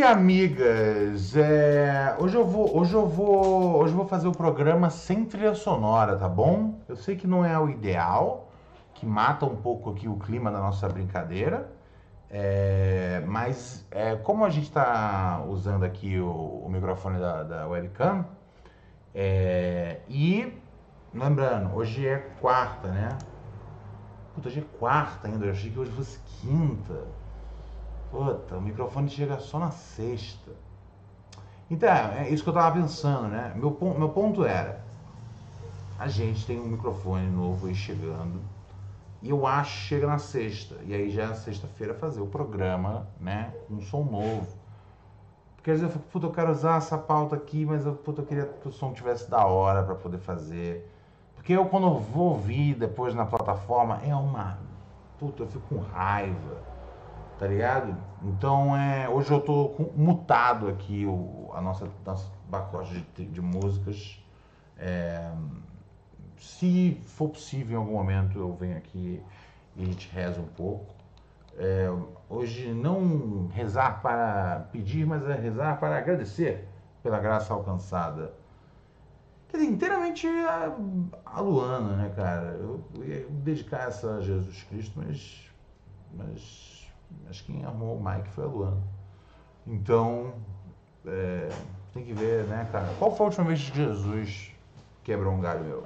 E amigas, é, hoje eu vou, hoje eu vou, hoje eu vou fazer o programa sem trilha sonora, tá bom? Eu sei que não é o ideal, que mata um pouco aqui o clima da nossa brincadeira, é, mas é, como a gente está usando aqui o, o microfone da, da webcam, é, e lembrando, hoje é quarta, né? Puta, hoje é quarta ainda, eu achei que hoje fosse quinta. Puta, o microfone chega só na sexta. Então, é isso que eu tava pensando, né? Meu, meu ponto era: a gente tem um microfone novo aí chegando. E eu acho que chega na sexta. E aí já é sexta-feira fazer o programa, né? Com um som novo. Porque às vezes eu fico, puta, eu quero usar essa pauta aqui, mas eu, puta, eu queria que o som tivesse da hora para poder fazer. Porque eu, quando eu vou ouvir depois na plataforma, é uma. Puta, eu fico com raiva tá ligado? Então, é, hoje eu tô mutado aqui o, a nossa, nosso pacote de, de músicas. É, se for possível em algum momento eu venho aqui e a gente reza um pouco. É, hoje não rezar para pedir, mas é rezar para agradecer pela graça alcançada. Quer dizer, inteiramente a, a Luana, né, cara? Eu, eu ia dedicar essa a Jesus Cristo, mas, mas Acho que quem arrumou o Mike foi a Luana. Então, é, tem que ver, né, cara? Qual foi a última vez que Jesus quebrou um galho meu?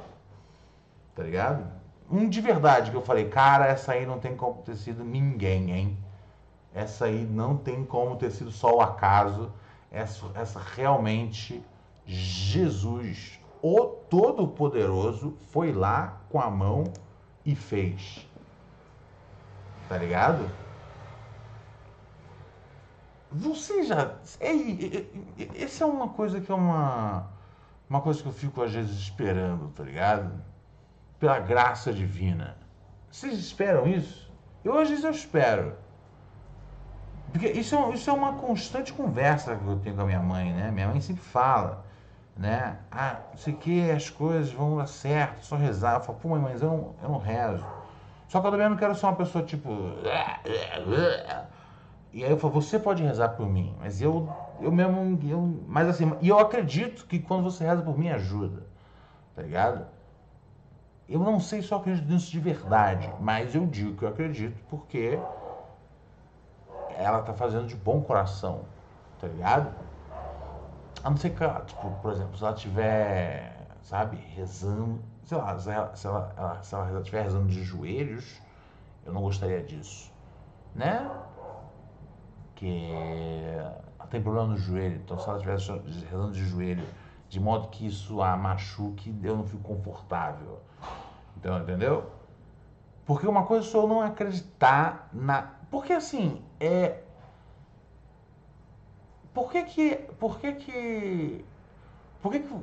Tá ligado? Um de verdade que eu falei, cara, essa aí não tem como ter sido ninguém, hein? Essa aí não tem como ter sido só o acaso. Essa, essa realmente, Jesus, o Todo-Poderoso, foi lá com a mão e fez. Tá ligado? Você já. Essa é uma coisa que é uma. Uma coisa que eu fico às vezes esperando, tá ligado? Pela graça divina. Vocês esperam isso? Eu às vezes eu espero. Porque isso é, isso é uma constante conversa que eu tenho com a minha mãe, né? Minha mãe sempre fala, né? Ah, não sei o que, as coisas vão dar certo, só rezar. Eu falo, pô, mãe, mas eu não, eu não rezo. Só que eu também não quero ser uma pessoa tipo. E aí eu falo, você pode rezar por mim, mas eu, eu mesmo, eu, mas assim, e eu acredito que quando você reza por mim ajuda, tá ligado? Eu não sei se eu acredito nisso de verdade, mas eu digo que eu acredito porque ela tá fazendo de bom coração, tá ligado? A não ser que, tipo, por exemplo, se ela tiver, sabe, rezando, sei lá, se ela, se ela, se ela estiver rezando de joelhos, eu não gostaria disso, né? Que tem problema no joelho, então se ela estivesse rezando de joelho, de modo que isso a machuque, eu não fico confortável. Então, entendeu? Porque uma coisa só não acreditar na. Porque assim, é. Por que que. Por que que. Por que que.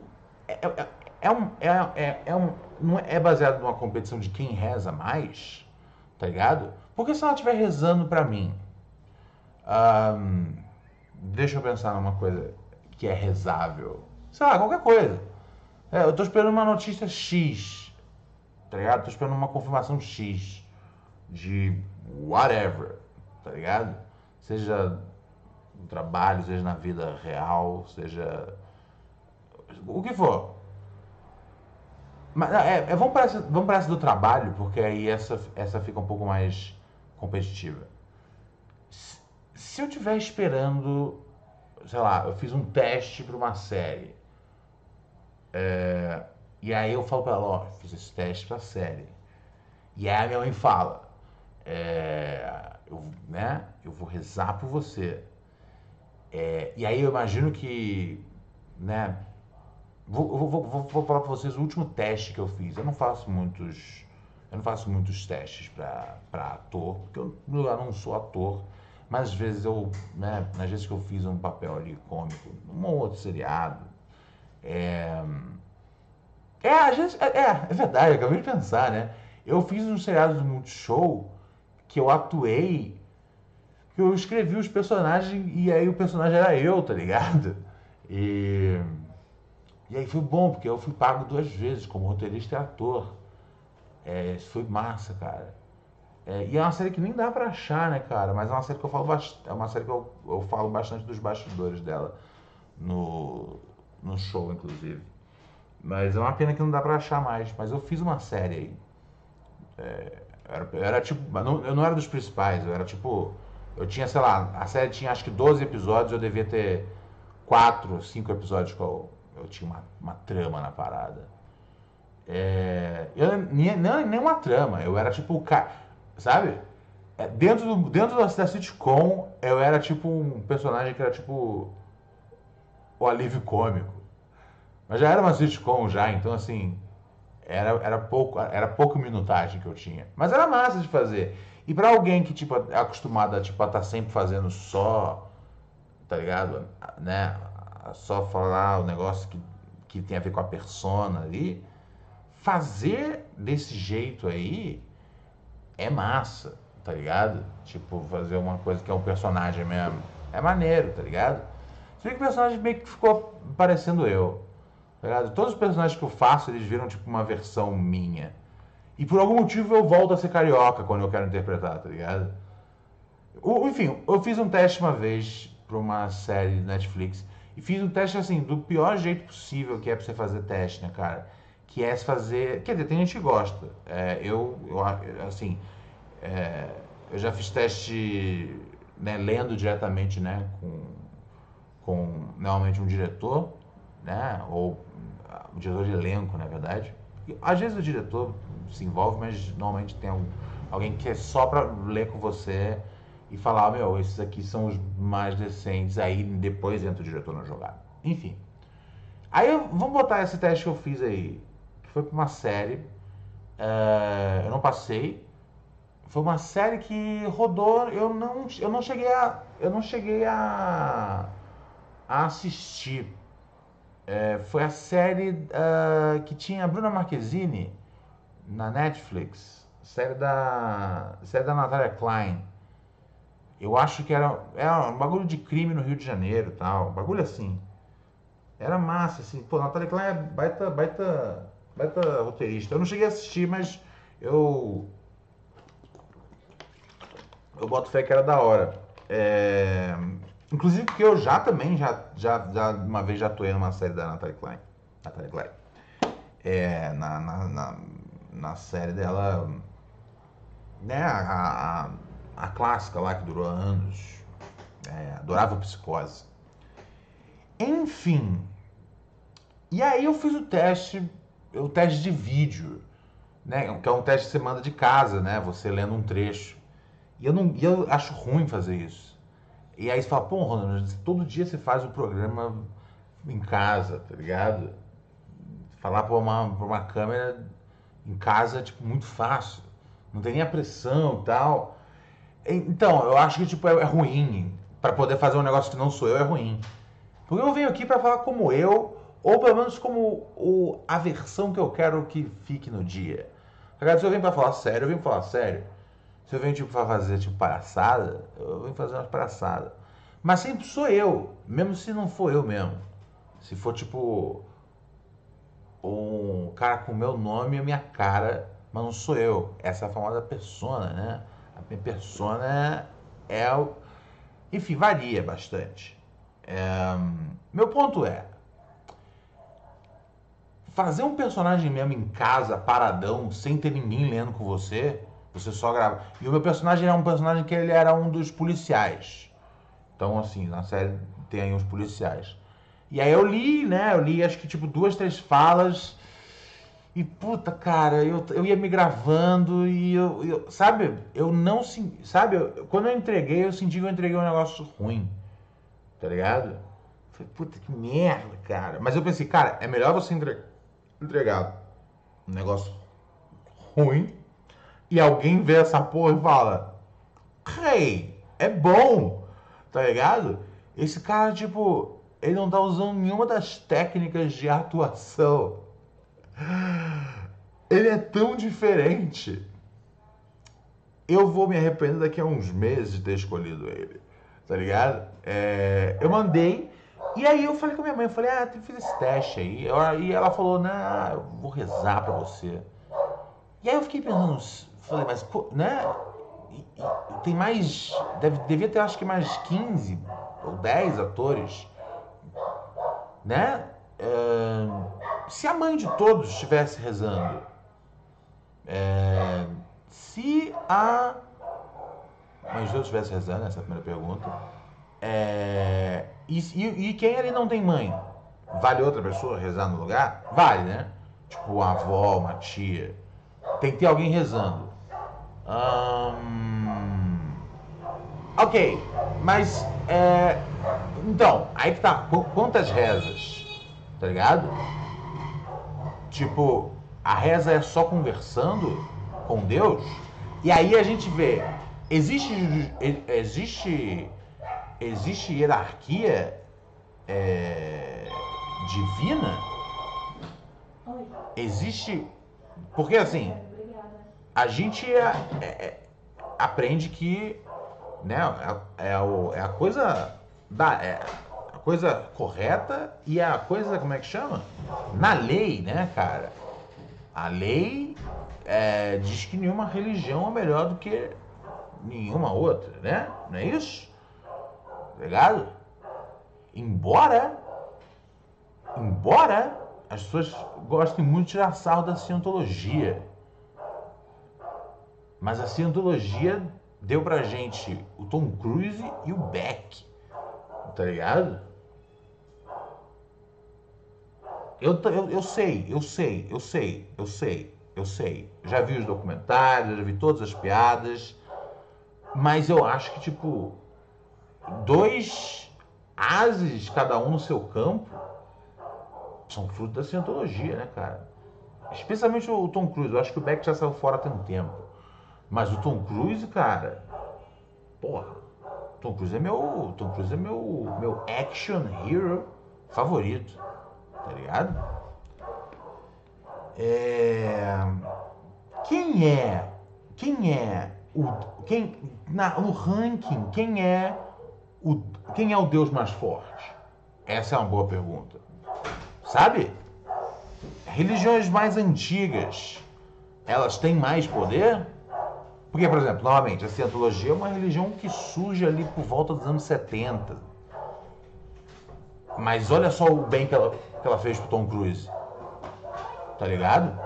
É, é, é um, é, é, é, um, não é baseado numa competição de quem reza mais, tá ligado? Porque se ela estiver rezando para mim, um, deixa eu pensar numa coisa que é rezável. Sei lá, qualquer coisa. É, eu tô esperando uma notícia X. Tá ligado? Tô esperando uma confirmação X. De whatever. Tá ligado? Seja no trabalho, seja na vida real, seja. O que for. Mas, é, é, vamos, para essa, vamos para essa do trabalho, porque aí essa, essa fica um pouco mais competitiva se eu estiver esperando, sei lá, eu fiz um teste para uma série, é, e aí eu falo para ela, ó, fiz esse teste para a série. E aí a minha mãe fala, é, eu, né, eu vou rezar por você. É, e aí eu imagino que, né, vou, vou, vou, vou falar para vocês o último teste que eu fiz. Eu não faço muitos, eu não faço muitos testes para ator, porque eu, eu não sou ator. Mas às vezes eu, né, nas vezes que eu fiz um papel ali cômico, um ou outro seriado, é, é, às vezes, é, é, é verdade, acabei de pensar, né? Eu fiz um seriado do Multishow que eu atuei, que eu escrevi os personagens e aí o personagem era eu, tá ligado? E, e aí foi bom, porque eu fui pago duas vezes, como roteirista e ator. É, isso foi massa, cara. É, e é uma série que nem dá pra achar, né, cara? Mas é uma série que eu falo bastante. É uma série que eu, eu falo bastante dos bastidores dela. No, no show, inclusive. Mas é uma pena que não dá pra achar mais. Mas eu fiz uma série aí. É, era, era tipo. Não, eu não era dos principais, eu era tipo. Eu tinha, sei lá, a série tinha acho que 12 episódios, eu devia ter 4, 5 episódios que eu, eu tinha uma, uma trama na parada. É, eu nem, nem uma trama, eu era tipo o cara. Sabe? É, dentro, do, dentro da, da sitcom, eu era tipo um personagem que era tipo o alívio cômico. Mas já era uma sitcom já, então assim, era, era, pouco, era pouco minutagem que eu tinha. Mas era massa de fazer. E para alguém que tipo, é acostumado a tipo, estar tá sempre fazendo só, tá ligado? Né? Só falar o negócio que, que tem a ver com a persona ali, fazer desse jeito aí é massa, tá ligado? Tipo, fazer uma coisa que é um personagem mesmo. É maneiro, tá ligado? Você vê que o personagem meio que ficou parecendo eu. Tá ligado? Todos os personagens que eu faço, eles viram tipo uma versão minha. E por algum motivo eu volto a ser carioca quando eu quero interpretar, tá ligado? O, enfim, eu fiz um teste uma vez pra uma série de Netflix. E fiz um teste assim, do pior jeito possível que é pra você fazer teste, né, cara? Que é se fazer. Quer dizer, tem gente que gosta. É, eu, eu, assim. É, eu já fiz teste né, lendo diretamente né, com, com normalmente um diretor, né? Ou o diretor de elenco, na verdade. E, às vezes o diretor se envolve, mas normalmente tem um, alguém que é só para ler com você e falar, oh, meu, esses aqui são os mais decentes, aí depois entra o diretor na jogada. Enfim. Aí vamos botar esse teste que eu fiz aí, foi para uma série. Uh, eu não passei. Foi uma série que rodou, eu não, eu não cheguei a. Eu não cheguei a, a assistir é, foi a série uh, que tinha a Bruna Marquezine na Netflix, série da, série da Natália Klein. Eu acho que era, era um bagulho de crime no Rio de Janeiro tal, bagulho assim. Era massa, assim. Pô, Natália Klein é baita, baita, baita roteirista. Eu não cheguei a assistir, mas eu. Eu boto fé que era da hora. É, Inclusive porque eu já também, já, já, já uma vez já atuei numa série da Natalie Klein. Natalie Klein. É, na, na, na, na, série dela, né, a, a, a, clássica lá que durou anos. É, adorava Psicose. Enfim. E aí eu fiz o teste, o teste de vídeo, né, que é um teste que você manda de casa, né, você lendo um trecho. E eu, não, e eu acho ruim fazer isso e aí você fala, pô, Ronald, todo dia você faz o um programa em casa, tá ligado? Falar pra uma, pra uma câmera em casa é, tipo, muito fácil. Não tem nem a pressão e tal. Então, eu acho que, tipo, é, é ruim. para poder fazer um negócio que não sou eu, é ruim. Porque eu venho aqui para falar como eu, ou pelo menos como o, a versão que eu quero que fique no dia. Tá Se eu venho pra falar sério, eu venho pra falar sério. Se eu venho tipo para fazer tipo palhaçada, eu venho fazer umas palhaçadas. Mas sempre sou eu, mesmo se não for eu mesmo. Se for tipo um cara com meu nome e a minha cara, mas não sou eu. Essa é a famosa persona, né? A minha persona é o. Enfim, varia bastante. É... Meu ponto é. Fazer um personagem mesmo em casa, paradão, sem ter ninguém lendo com você, você só grava. E o meu personagem é um personagem que ele era um dos policiais. Então, assim, na série tem aí uns policiais. E aí eu li, né? Eu li acho que tipo duas, três falas. E puta, cara, eu, eu ia me gravando e eu, eu sabe, eu não sabe, eu, quando eu entreguei, eu senti que eu entreguei um negócio ruim. Tá ligado? Falei, puta que merda, cara. Mas eu pensei, cara, é melhor você entregar um negócio ruim e alguém vê essa porra e fala: Hey, é bom, tá ligado? Esse cara, tipo, ele não tá usando nenhuma das técnicas de atuação. Ele é tão diferente. Eu vou me arrepender daqui a uns meses de ter escolhido ele, tá ligado? É, eu mandei. E aí eu falei com a minha mãe, eu falei, ah, fiz esse teste aí. E ela falou, não, eu vou rezar pra você. E aí eu fiquei pensando, Falei, mas, né? e, e tem mais. Deve, devia ter acho que mais 15 ou 10 atores. Né? É, se a mãe de todos estivesse rezando, é, se a mãe de todos estivesse rezando, essa é a primeira pergunta, é, e, e, e quem ali não tem mãe? Vale outra pessoa rezar no lugar? Vale, né? Tipo uma avó, uma tia. Tem que ter alguém rezando. Hum, ok, mas é, então, aí que tá. Quantas rezas? Tá ligado? Tipo, a reza é só conversando com Deus? E aí a gente vê, existe existe existe hierarquia é, divina? Existe porque assim a gente é, é, é, aprende que né, é, é, o, é a coisa da é coisa correta e a coisa como é que chama? Na lei né cara? A lei diz que nenhuma religião é melhor do que nenhuma outra né? Não é isso ligado embora embora as pessoas gostem muito de tirar sarro da cientologia mas a cientologia deu pra gente o Tom Cruise e o Beck. Tá ligado? Eu, eu, eu sei, eu sei, eu sei, eu sei, eu sei. Já vi os documentários, já vi todas as piadas. Mas eu acho que, tipo, dois ases, cada um no seu campo, são fruto da cientologia, né, cara? Especialmente o Tom Cruise. Eu acho que o Beck já saiu fora tem um tempo. Mas o Tom Cruise, cara, porra, Tom Cruise é meu, Tom Cruise é meu, meu action hero favorito, tá ligado? É... Quem é, quem é o, quem na, no ranking, quem é o, quem é o Deus mais forte? Essa é uma boa pergunta. Sabe? Religiões mais antigas, elas têm mais poder? Porque, por exemplo, novamente, a cientologia é uma religião que surge ali por volta dos anos 70. Mas olha só o bem que ela, que ela fez pro Tom Cruise. Tá ligado?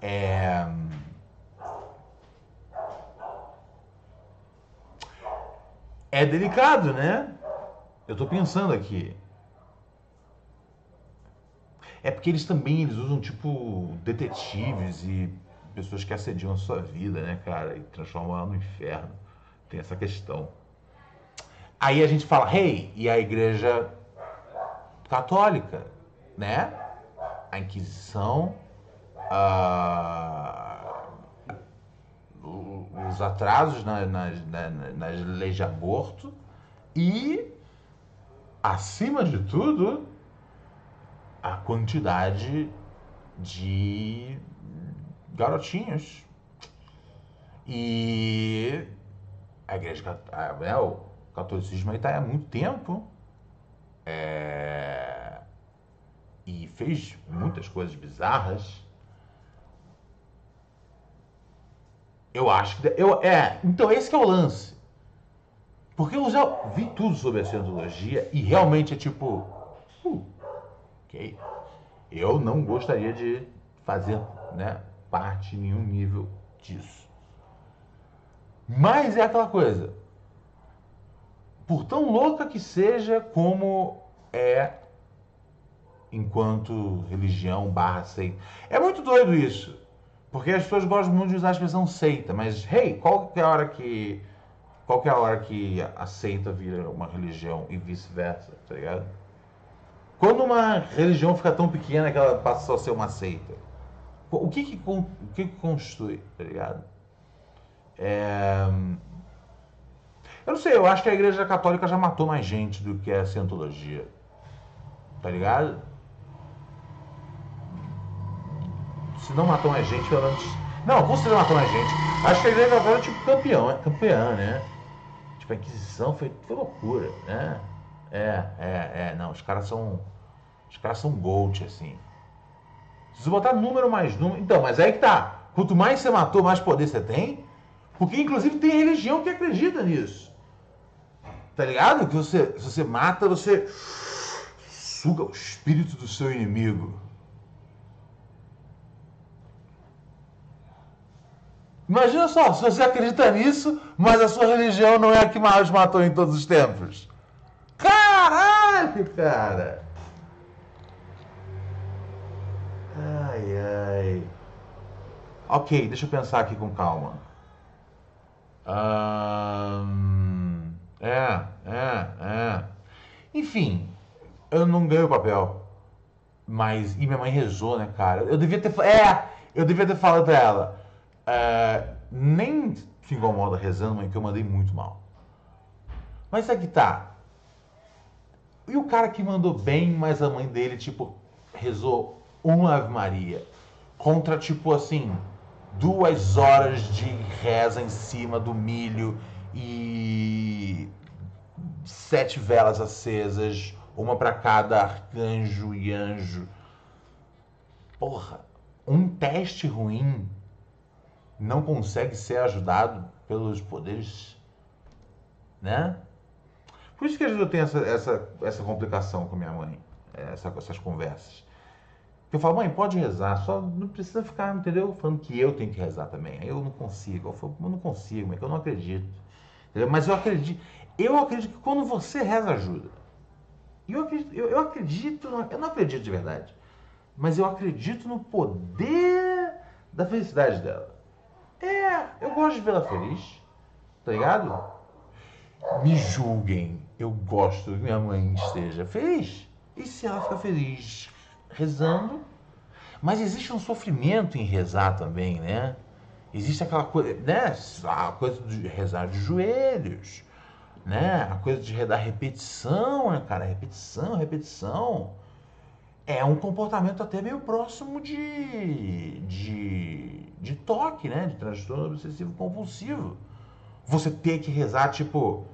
É... É delicado, né? Eu tô pensando aqui. É porque eles também eles usam tipo detetives e pessoas que assediam a sua vida, né, cara, e transformam ela no inferno. Tem essa questão. Aí a gente fala, hey, e a igreja católica, né? A Inquisição, os atrasos nas, nas, nas leis de aborto e, acima de tudo, a quantidade de garotinhos. E a igreja, né, o catolicismo aí está há muito tempo. É, e fez muitas coisas bizarras. Eu acho que. Eu, é, então, esse é o lance. Porque eu já vi tudo sobre a cientologia e realmente é tipo. Uh, ok. Eu não gostaria de fazer né, parte em nenhum nível disso. Mas é aquela coisa. Por tão louca que seja como é enquanto religião barra seita. É muito doido isso. Porque as pessoas gostam muito de usar a expressão seita, mas hey, qual que é a hora que. Qual que é a hora que a seita vira uma religião e vice-versa, tá ligado? Quando uma religião fica tão pequena que ela passa só a ser uma seita? O que que, o que, que constitui, tá ligado? É... Eu não sei, eu acho que a Igreja Católica já matou mais gente do que a Cientologia. Tá ligado? Se não matou mais gente, pelo menos. Não, com certeza matou mais gente. Acho que a Igreja Católica é tipo campeão, é campeã, né? Tipo, a Inquisição foi, foi loucura, né? É, é, é. Não, os caras são. Os caras são gold, assim. Se você botar número mais número. Então, mas aí que tá. Quanto mais você matou, mais poder você tem. Porque, inclusive, tem religião que acredita nisso. Tá ligado? Que você, se você mata, você suga o espírito do seu inimigo. Imagina só, se você acredita nisso, mas a sua religião não é a que mais matou em todos os tempos. Caralho, cara! Ai, ai. Ok, deixa eu pensar aqui com calma. Um, é, é, é. Enfim, eu não ganhei o papel. Mas. E minha mãe rezou, né, cara? Eu devia ter. É! Eu devia ter falado pra ela. É, nem se incomoda rezando, mãe, que eu mandei muito mal. Mas aqui tá. E o cara que mandou bem, mas a mãe dele, tipo, rezou uma Ave Maria. Contra, tipo assim, duas horas de reza em cima do milho e sete velas acesas, uma para cada arcanjo e anjo. Porra, um teste ruim não consegue ser ajudado pelos poderes, né? Por isso que às vezes eu tenho essa, essa, essa complicação com minha mãe, essa, essas conversas. Eu falo, mãe, pode rezar, só não precisa ficar, entendeu? Falando que eu tenho que rezar também. Eu não consigo. Eu falo, não consigo, mãe, que eu não acredito. Entendeu? Mas eu acredito. Eu acredito que quando você reza, ajuda. Eu acredito, eu, eu acredito, eu não acredito de verdade. Mas eu acredito no poder da felicidade dela. É, eu gosto de vê-la feliz. Tá ligado? Me julguem. Eu gosto que minha mãe esteja feliz. E se ela ficar feliz rezando. Mas existe um sofrimento em rezar também, né? Existe aquela coisa, né? A coisa de rezar de joelhos, né? A coisa de dar repetição, né, cara? Repetição, repetição. É um comportamento até meio próximo de, de, de toque, né? De transtorno obsessivo compulsivo. Você ter que rezar, tipo,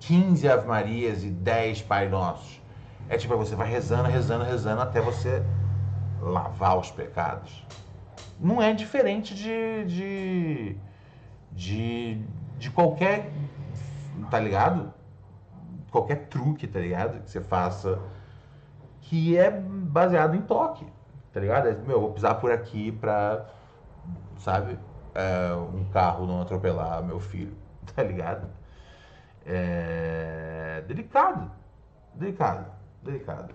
15 Ave Marias e 10 Pai Nossos. É tipo, você vai rezando, rezando, rezando até você lavar os pecados. Não é diferente de, de, de, de qualquer, tá ligado? Qualquer truque, tá ligado? Que você faça que é baseado em toque, tá ligado? É, meu, vou pisar por aqui pra, sabe, é, um carro não atropelar meu filho, tá ligado? É delicado, delicado delicado.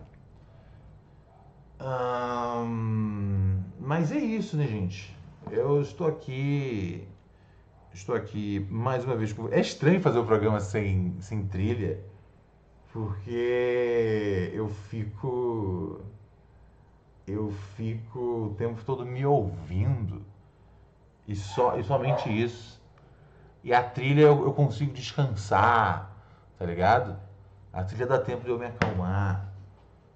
Mas é isso, né, gente? Eu estou aqui. Estou aqui mais uma vez. É estranho fazer o programa sem, sem trilha, porque eu fico. Eu fico o tempo todo me ouvindo. E, só, e somente isso. E a trilha eu, eu consigo descansar, tá ligado? A trilha dá tempo de eu me acalmar.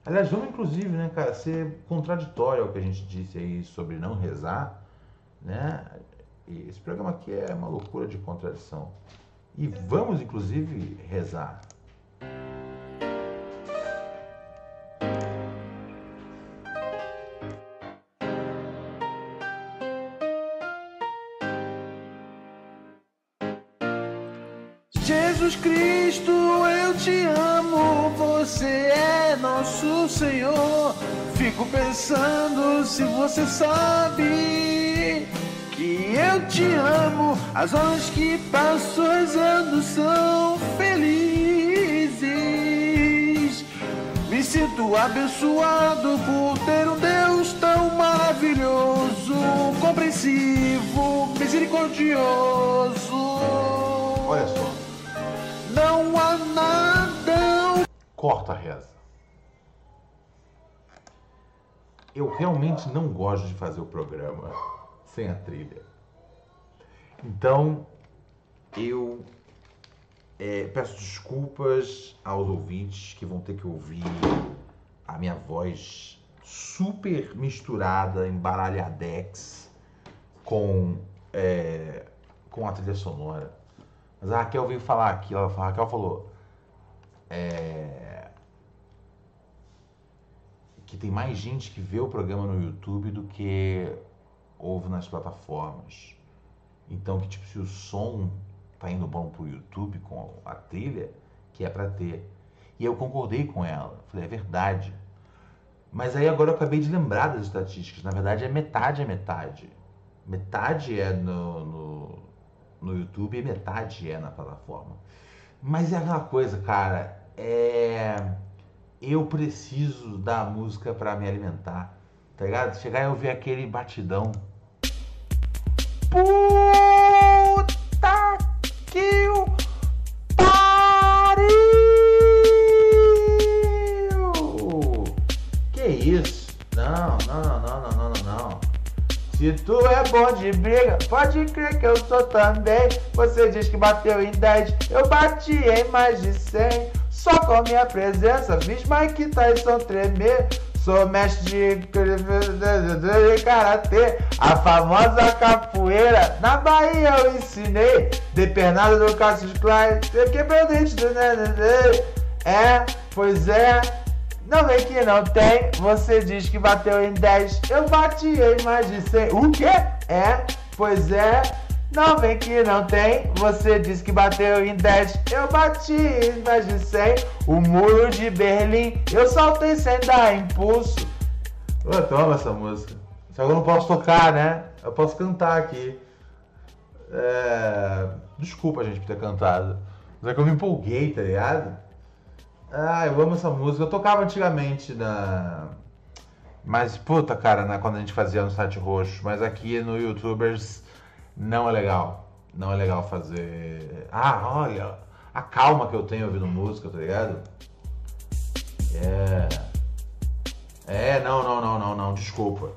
Aliás, vamos inclusive, né, cara, ser contraditório ao que a gente disse aí sobre não rezar, né? E esse programa aqui é uma loucura de contradição. E vamos inclusive rezar. Senhor. Fico pensando se você sabe que eu te amo. As horas que passo rezando são felizes. Me sinto abençoado por ter um Deus tão maravilhoso, compreensivo, misericordioso. Olha só. Não há nada. Corta a reza. Eu realmente não gosto de fazer o programa sem a trilha. Então, eu é, peço desculpas aos ouvintes que vão ter que ouvir a minha voz super misturada, embaralhadex com, é, com a trilha sonora. Mas a Raquel veio falar aqui, ela, a Raquel falou é, que tem mais gente que vê o programa no YouTube do que ouve nas plataformas. Então, que tipo, se o som tá indo bom pro YouTube com a trilha, que é para ter. E eu concordei com ela. Falei, é verdade. Mas aí agora eu acabei de lembrar das estatísticas. Na verdade, é metade é metade. Metade é no, no, no YouTube e metade é na plataforma. Mas é aquela coisa, cara. É. Eu preciso da música para me alimentar. Tá ligado? Chegar e ouvir aquele batidão. Puta que o pariu! Que isso? Não, não, não, não, não, não, não. Se tu é bom de briga, pode crer que eu sou também. Você diz que bateu em 10, eu bati em mais de 100. Só com minha presença fiz Mike Tyson tremer. Sou mestre de karatê, a famosa capoeira. Na Bahia eu ensinei, de pernada do Cassius eu quebrei o dente do É, pois é. Não vem que não tem, você diz que bateu em 10, eu bati em mais de 100. O quê? É, pois é. Não vem que não tem, você disse que bateu em 10, eu bati em mais de 100. O muro de Berlim, eu saltei sem dar impulso. Ô, toma essa música. Só que eu não posso tocar, né? Eu posso cantar aqui. É... Desculpa, gente, por ter cantado. Mas é que eu me empolguei, tá ligado? Ah, eu amo essa música. Eu tocava antigamente na. Mas, puta, cara, né, quando a gente fazia no site roxo. Mas aqui no YouTubers não é legal. Não é legal fazer. Ah, olha, a calma que eu tenho ouvindo música, tá ligado? É. É, não, não, não, não, não, desculpa.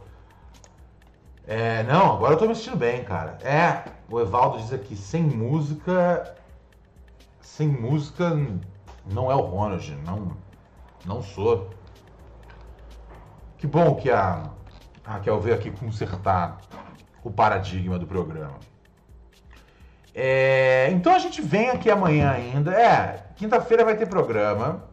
É, não, agora eu tô me sentindo bem, cara. É, o Evaldo diz aqui, sem música. Sem música não é o Ronald, não, não sou. Que bom que a Raquel veio aqui consertar o paradigma do programa. É, então a gente vem aqui amanhã ainda. É, quinta-feira vai ter programa.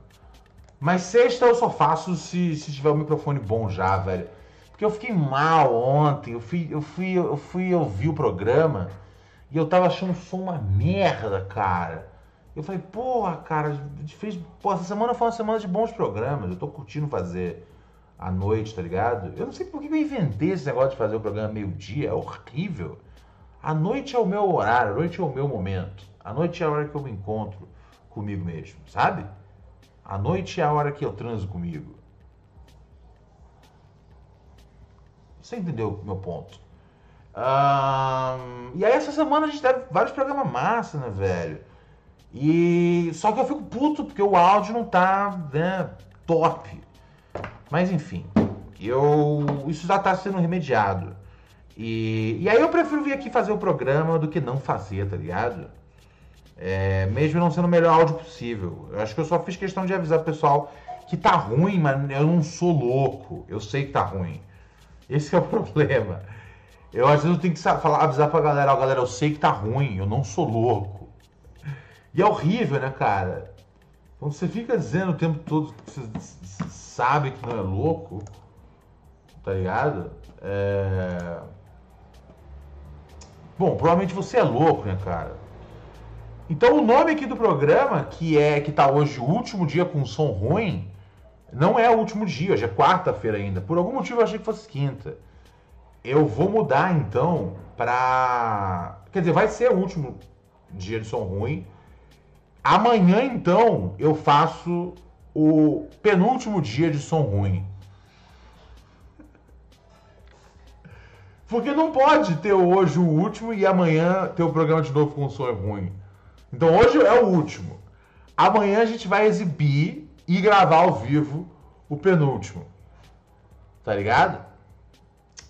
Mas sexta eu só faço se, se tiver o microfone bom já, velho. Porque eu fiquei mal ontem. Eu fui, eu fui, eu fui ouvir o programa e eu tava achando o som uma merda, cara. Eu falei, porra, cara, fez. Pô, essa semana foi uma semana de bons programas. Eu tô curtindo fazer à noite, tá ligado? Eu não sei por que eu inventei esse negócio de fazer o programa meio-dia, é horrível. A noite é o meu horário, a noite é o meu momento. A noite é a hora que eu me encontro comigo mesmo, sabe? A noite é a hora que eu transo comigo. Você entendeu o meu ponto? Um, e aí essa semana a gente teve vários programas massa, né, velho? E só que eu fico puto porque o áudio não tá, né, top. Mas enfim, eu isso já está sendo remediado. E, e aí eu prefiro vir aqui fazer o programa do que não fazer, tá ligado? É, mesmo não sendo o melhor áudio possível. Eu acho que eu só fiz questão de avisar o pessoal que tá ruim, mas eu não sou louco. Eu sei que tá ruim. Esse é o problema. Eu às vezes eu tenho que falar, avisar pra galera, ó, galera, eu sei que tá ruim, eu não sou louco. E é horrível, né, cara? Quando você fica dizendo o tempo todo sabe que não é louco, tá ligado? É... Bom, provavelmente você é louco, né, cara? Então o nome aqui do programa, que é que tá hoje o último dia com som ruim, não é o último dia, hoje é quarta-feira ainda. Por algum motivo eu achei que fosse quinta. Eu vou mudar então pra. Quer dizer, vai ser o último dia de som ruim. Amanhã então eu faço o penúltimo dia de som ruim. Porque não pode ter hoje o último e amanhã ter o programa de novo com som ruim. Então hoje é o último. Amanhã a gente vai exibir e gravar ao vivo o penúltimo. Tá ligado?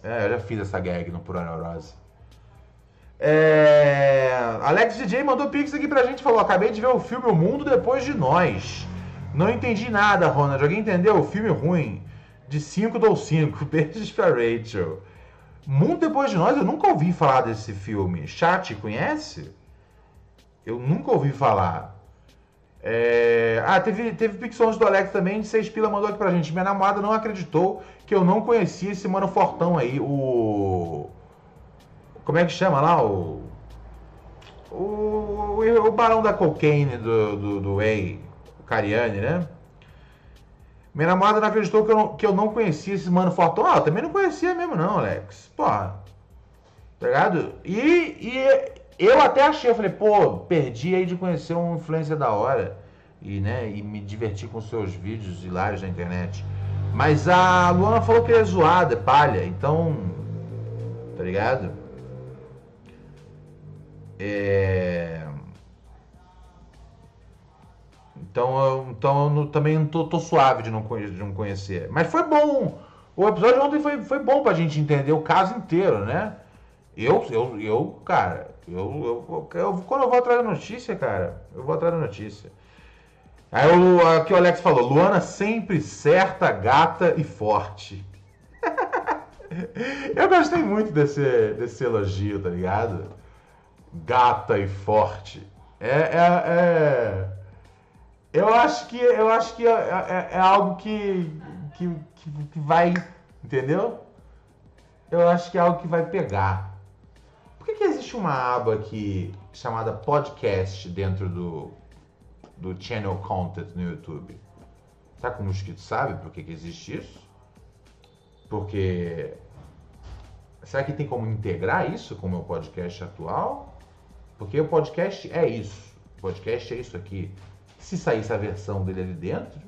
É, eu já fiz essa gag no Pura Neurose. É... Alex DJ mandou pix aqui pra gente falou: acabei de ver o filme O Mundo Depois de Nós. Não entendi nada, Ronald. Alguém entendeu? O filme ruim. De 5 dou 5. Beijos pra Rachel. Mundo Depois de Nós, eu nunca ouvi falar desse filme. Chat, conhece? Eu nunca ouvi falar. É... Ah, teve, teve Pixons do Alex também, de 6 pila, mandou aqui pra gente. Minha namorada não acreditou que eu não conhecia esse mano fortão aí, o... Como é que chama lá? O... o, o, o barão da cocaine do, do, do Way, Cariani, né? Minha namorada não acreditou que eu não, que eu não conhecia esse mano fortão. Ah, eu também não conhecia mesmo, não, Alex. Porra. Tá ligado? E, e eu até achei, eu falei, pô, perdi aí de conhecer um influencer da hora. E, né, e me divertir com seus vídeos hilários na internet. Mas a Luana falou que ele é zoada, é palha. Então. Tá ligado? É. Então, eu, então eu não, também tô, tô, suave de não, de não conhecer. Mas foi bom. O episódio ontem foi, foi bom pra gente entender o caso inteiro, né? Eu, eu, eu cara, eu, eu, eu, quando eu vou atrás da notícia, cara, eu vou atrás da notícia. Aí o, aqui o Alex falou, Luana sempre certa, gata e forte. eu gostei muito desse, desse elogio, tá ligado? Gata e forte. É, é, é eu acho que, eu acho que é, é, é algo que, que, que, vai, entendeu? Eu acho que é algo que vai pegar. Por que, que existe uma aba aqui chamada podcast dentro do, do channel content no YouTube? Tá com o mosquito sabe por que, que existe isso? Porque será que tem como integrar isso com o meu podcast atual? Porque o podcast é isso. O podcast é isso aqui se saísse a versão dele ali dentro,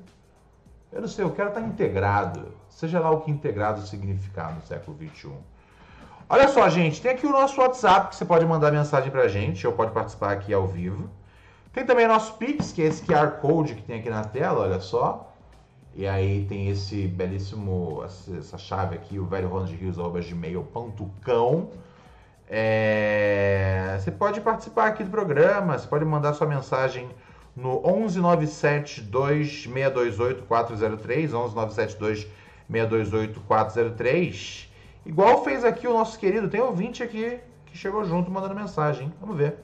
eu não sei, eu quero estar integrado, seja lá o que integrado significar no século XXI. Olha só, gente, tem aqui o nosso WhatsApp que você pode mandar mensagem pra gente, ou pode participar aqui ao vivo. Tem também nosso Pix, que é esse QR Code que tem aqui na tela, olha só. E aí tem esse belíssimo, essa chave aqui, o velho gmail.com. É... Você pode participar aqui do programa, você pode mandar sua mensagem no 11972-628-403, 11972-628-403. Igual fez aqui o nosso querido, tem ouvinte aqui que chegou junto mandando mensagem. Vamos ver.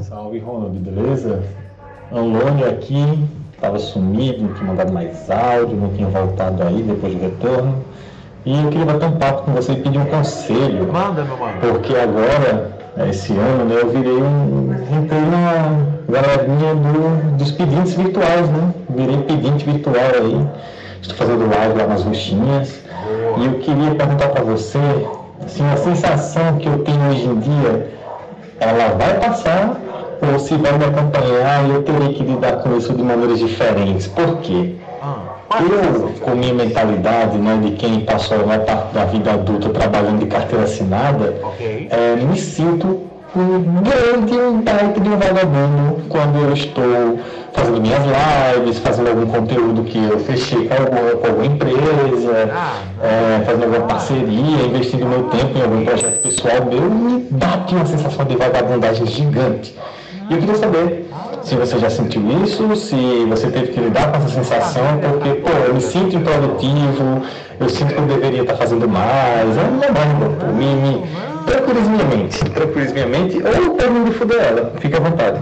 Salve, Ronald, beleza? Anlônio aqui, estava sumido, não tinha mandado mais áudio, não tinha voltado aí depois do retorno. E eu queria bater um papo com você e pedir um conselho. Manda, meu mano. Porque agora esse ano, né, eu virei um. entrei na galerinha do, dos pedintes virtuais, né? Virei pedinte virtual aí. Estou fazendo live lá nas roxinhas. E eu queria perguntar para você, assim, a sensação que eu tenho hoje em dia, ela vai passar ou se vai me acompanhar e eu terei que lidar com isso de maneiras diferentes. Por quê? Eu, com minha mentalidade né, de quem passou a maior parte da vida adulta trabalhando de carteira assinada, okay. é, me sinto um grande um baita de um vagabundo quando eu estou fazendo minhas lives, fazendo algum conteúdo que eu fechei com alguma, com alguma empresa, ah, é, fazendo alguma parceria, investindo meu tempo em algum projeto pessoal meu, me bate uma sensação de vagabundagem gigante. E eu queria saber se você já sentiu isso, se você teve que lidar com essa sensação, porque, pô, eu me sinto improdutivo, eu sinto que eu deveria estar fazendo mais, é uma merda, me, me tranquilize minha mente, tranquilize minha mente, ou termine de fuder ela, fique à vontade.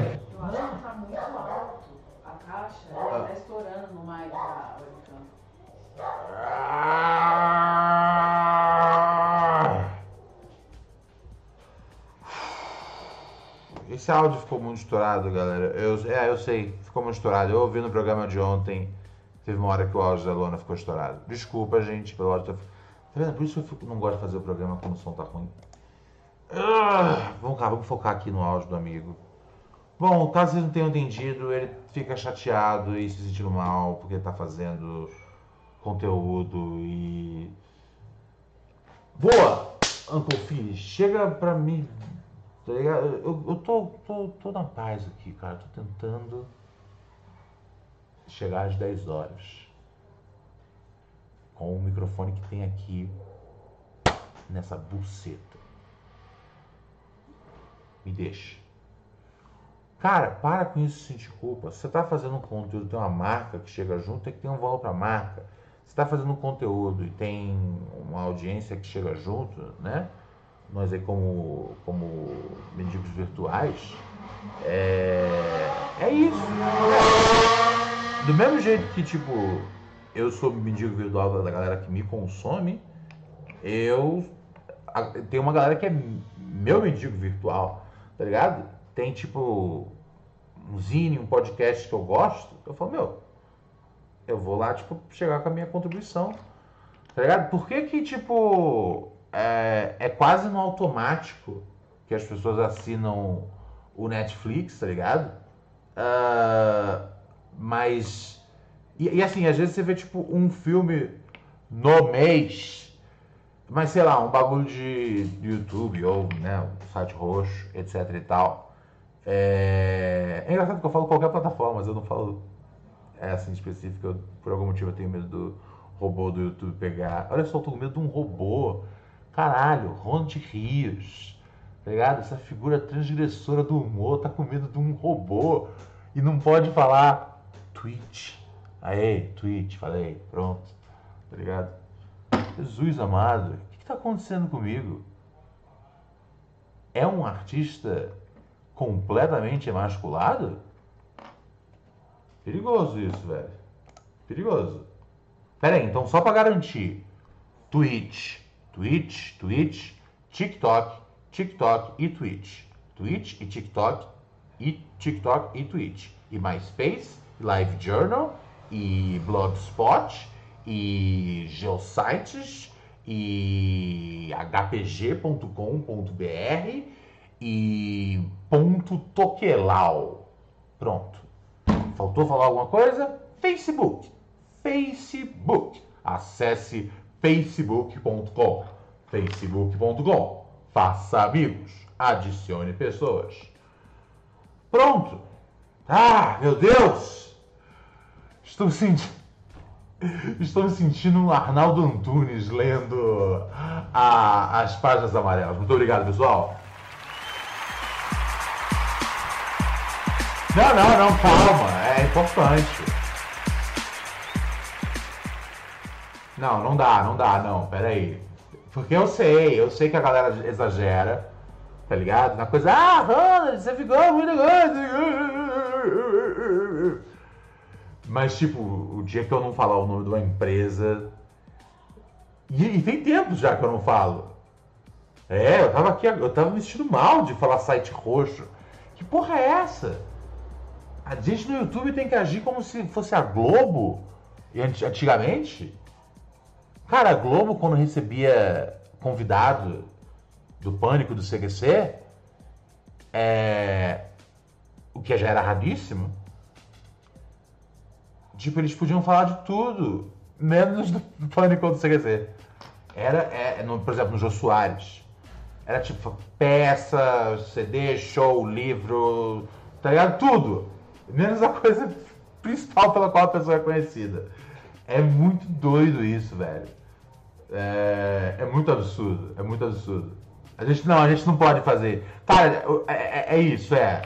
Áudio ficou muito estourado, galera. Eu, é, eu sei, ficou muito estourado. Eu ouvi no programa de ontem, teve uma hora que o áudio da Luana ficou estourado. Desculpa, gente, pelo áudio. Tá vendo? Por isso eu fico, não gosto de fazer o programa quando o som tá ruim. Ah, vamos cá, vamos focar aqui no áudio do amigo. Bom, caso vocês não tenham entendido, ele fica chateado e se sentindo mal porque tá fazendo conteúdo e. Boa! Uncle Phil, chega pra mim Tá ligado? Eu, eu tô, tô, tô na paz aqui, cara. Tô tentando chegar às 10 horas. Com o microfone que tem aqui nessa buceta. Me deixa. Cara, para com isso sentir culpa. Você tá fazendo um conteúdo, tem uma marca que chega junto, tem que ter um valor pra marca. Você tá fazendo um conteúdo e tem uma audiência que chega junto, né? Nós aí como, como mendigos virtuais, é, é isso. Do mesmo jeito que, tipo, eu sou mendigo virtual da galera que me consome, eu tenho uma galera que é meu mendigo virtual, tá ligado? Tem tipo um zine, um podcast que eu gosto, eu falo, meu, eu vou lá, tipo, chegar com a minha contribuição, tá ligado? Por que que, tipo, é, é quase no automático que as pessoas assinam o Netflix, tá ligado? Uh, mas. E, e, assim, às vezes você vê tipo um filme no mês, mas sei lá, um bagulho de, de YouTube ou né, um site roxo, etc e tal. É... é engraçado que eu falo qualquer plataforma, mas eu não falo essa em específico. Eu, por algum motivo eu tenho medo do robô do YouTube pegar. Olha só, eu tô com medo de um robô. Caralho, Ronald Rios tá ligado? Essa figura transgressora do humor tá com medo de um robô e não pode falar Twitch. Aê, Twitch, falei, pronto, tá ligado? Jesus amado, o que, que tá acontecendo comigo? É um artista completamente emasculado? Perigoso isso, velho. Perigoso. Pera aí, então só para garantir. Twitch, Twitch, Twitch, TikTok, TikTok e Twitch. Twitch e TikTok e TikTok e Twitch. E MySpace, Live Journal e Blogspot e Geosites e hpg.com.br e ponto toquelau. Pronto. Faltou falar alguma coisa? Facebook. Facebook. Acesse facebook.com. facebook.com faça amigos, adicione pessoas. Pronto. Ah, meu Deus! Estou sentindo. Estou me sentindo um Arnaldo Antunes lendo a, as páginas amarelas. Muito obrigado, pessoal. Não, não, não, calma. É importante. Não, não dá, não dá, não. Pera aí. Porque eu sei, eu sei que a galera exagera, tá ligado? Na coisa, ah, Ronald, você ficou muito grande. Mas, tipo, o dia que eu não falar o nome de uma empresa. E, e tem tempo já que eu não falo. É, eu tava aqui, eu tava me sentindo mal de falar site roxo. Que porra é essa? A gente no YouTube tem que agir como se fosse a Globo antigamente? Cara, a Globo, quando recebia convidado do Pânico do CQC, é... o que já era raríssimo, tipo, eles podiam falar de tudo, menos do Pânico do CQC. Era, é, no, por exemplo, no Jô Soares. Era tipo peça, CD, show, livro, tá ligado? Tudo. Menos a coisa principal pela qual a pessoa é conhecida. É muito doido isso, velho. É, é muito absurdo, é muito absurdo. A gente não, a gente não pode fazer. Cara, é, é, é isso, é.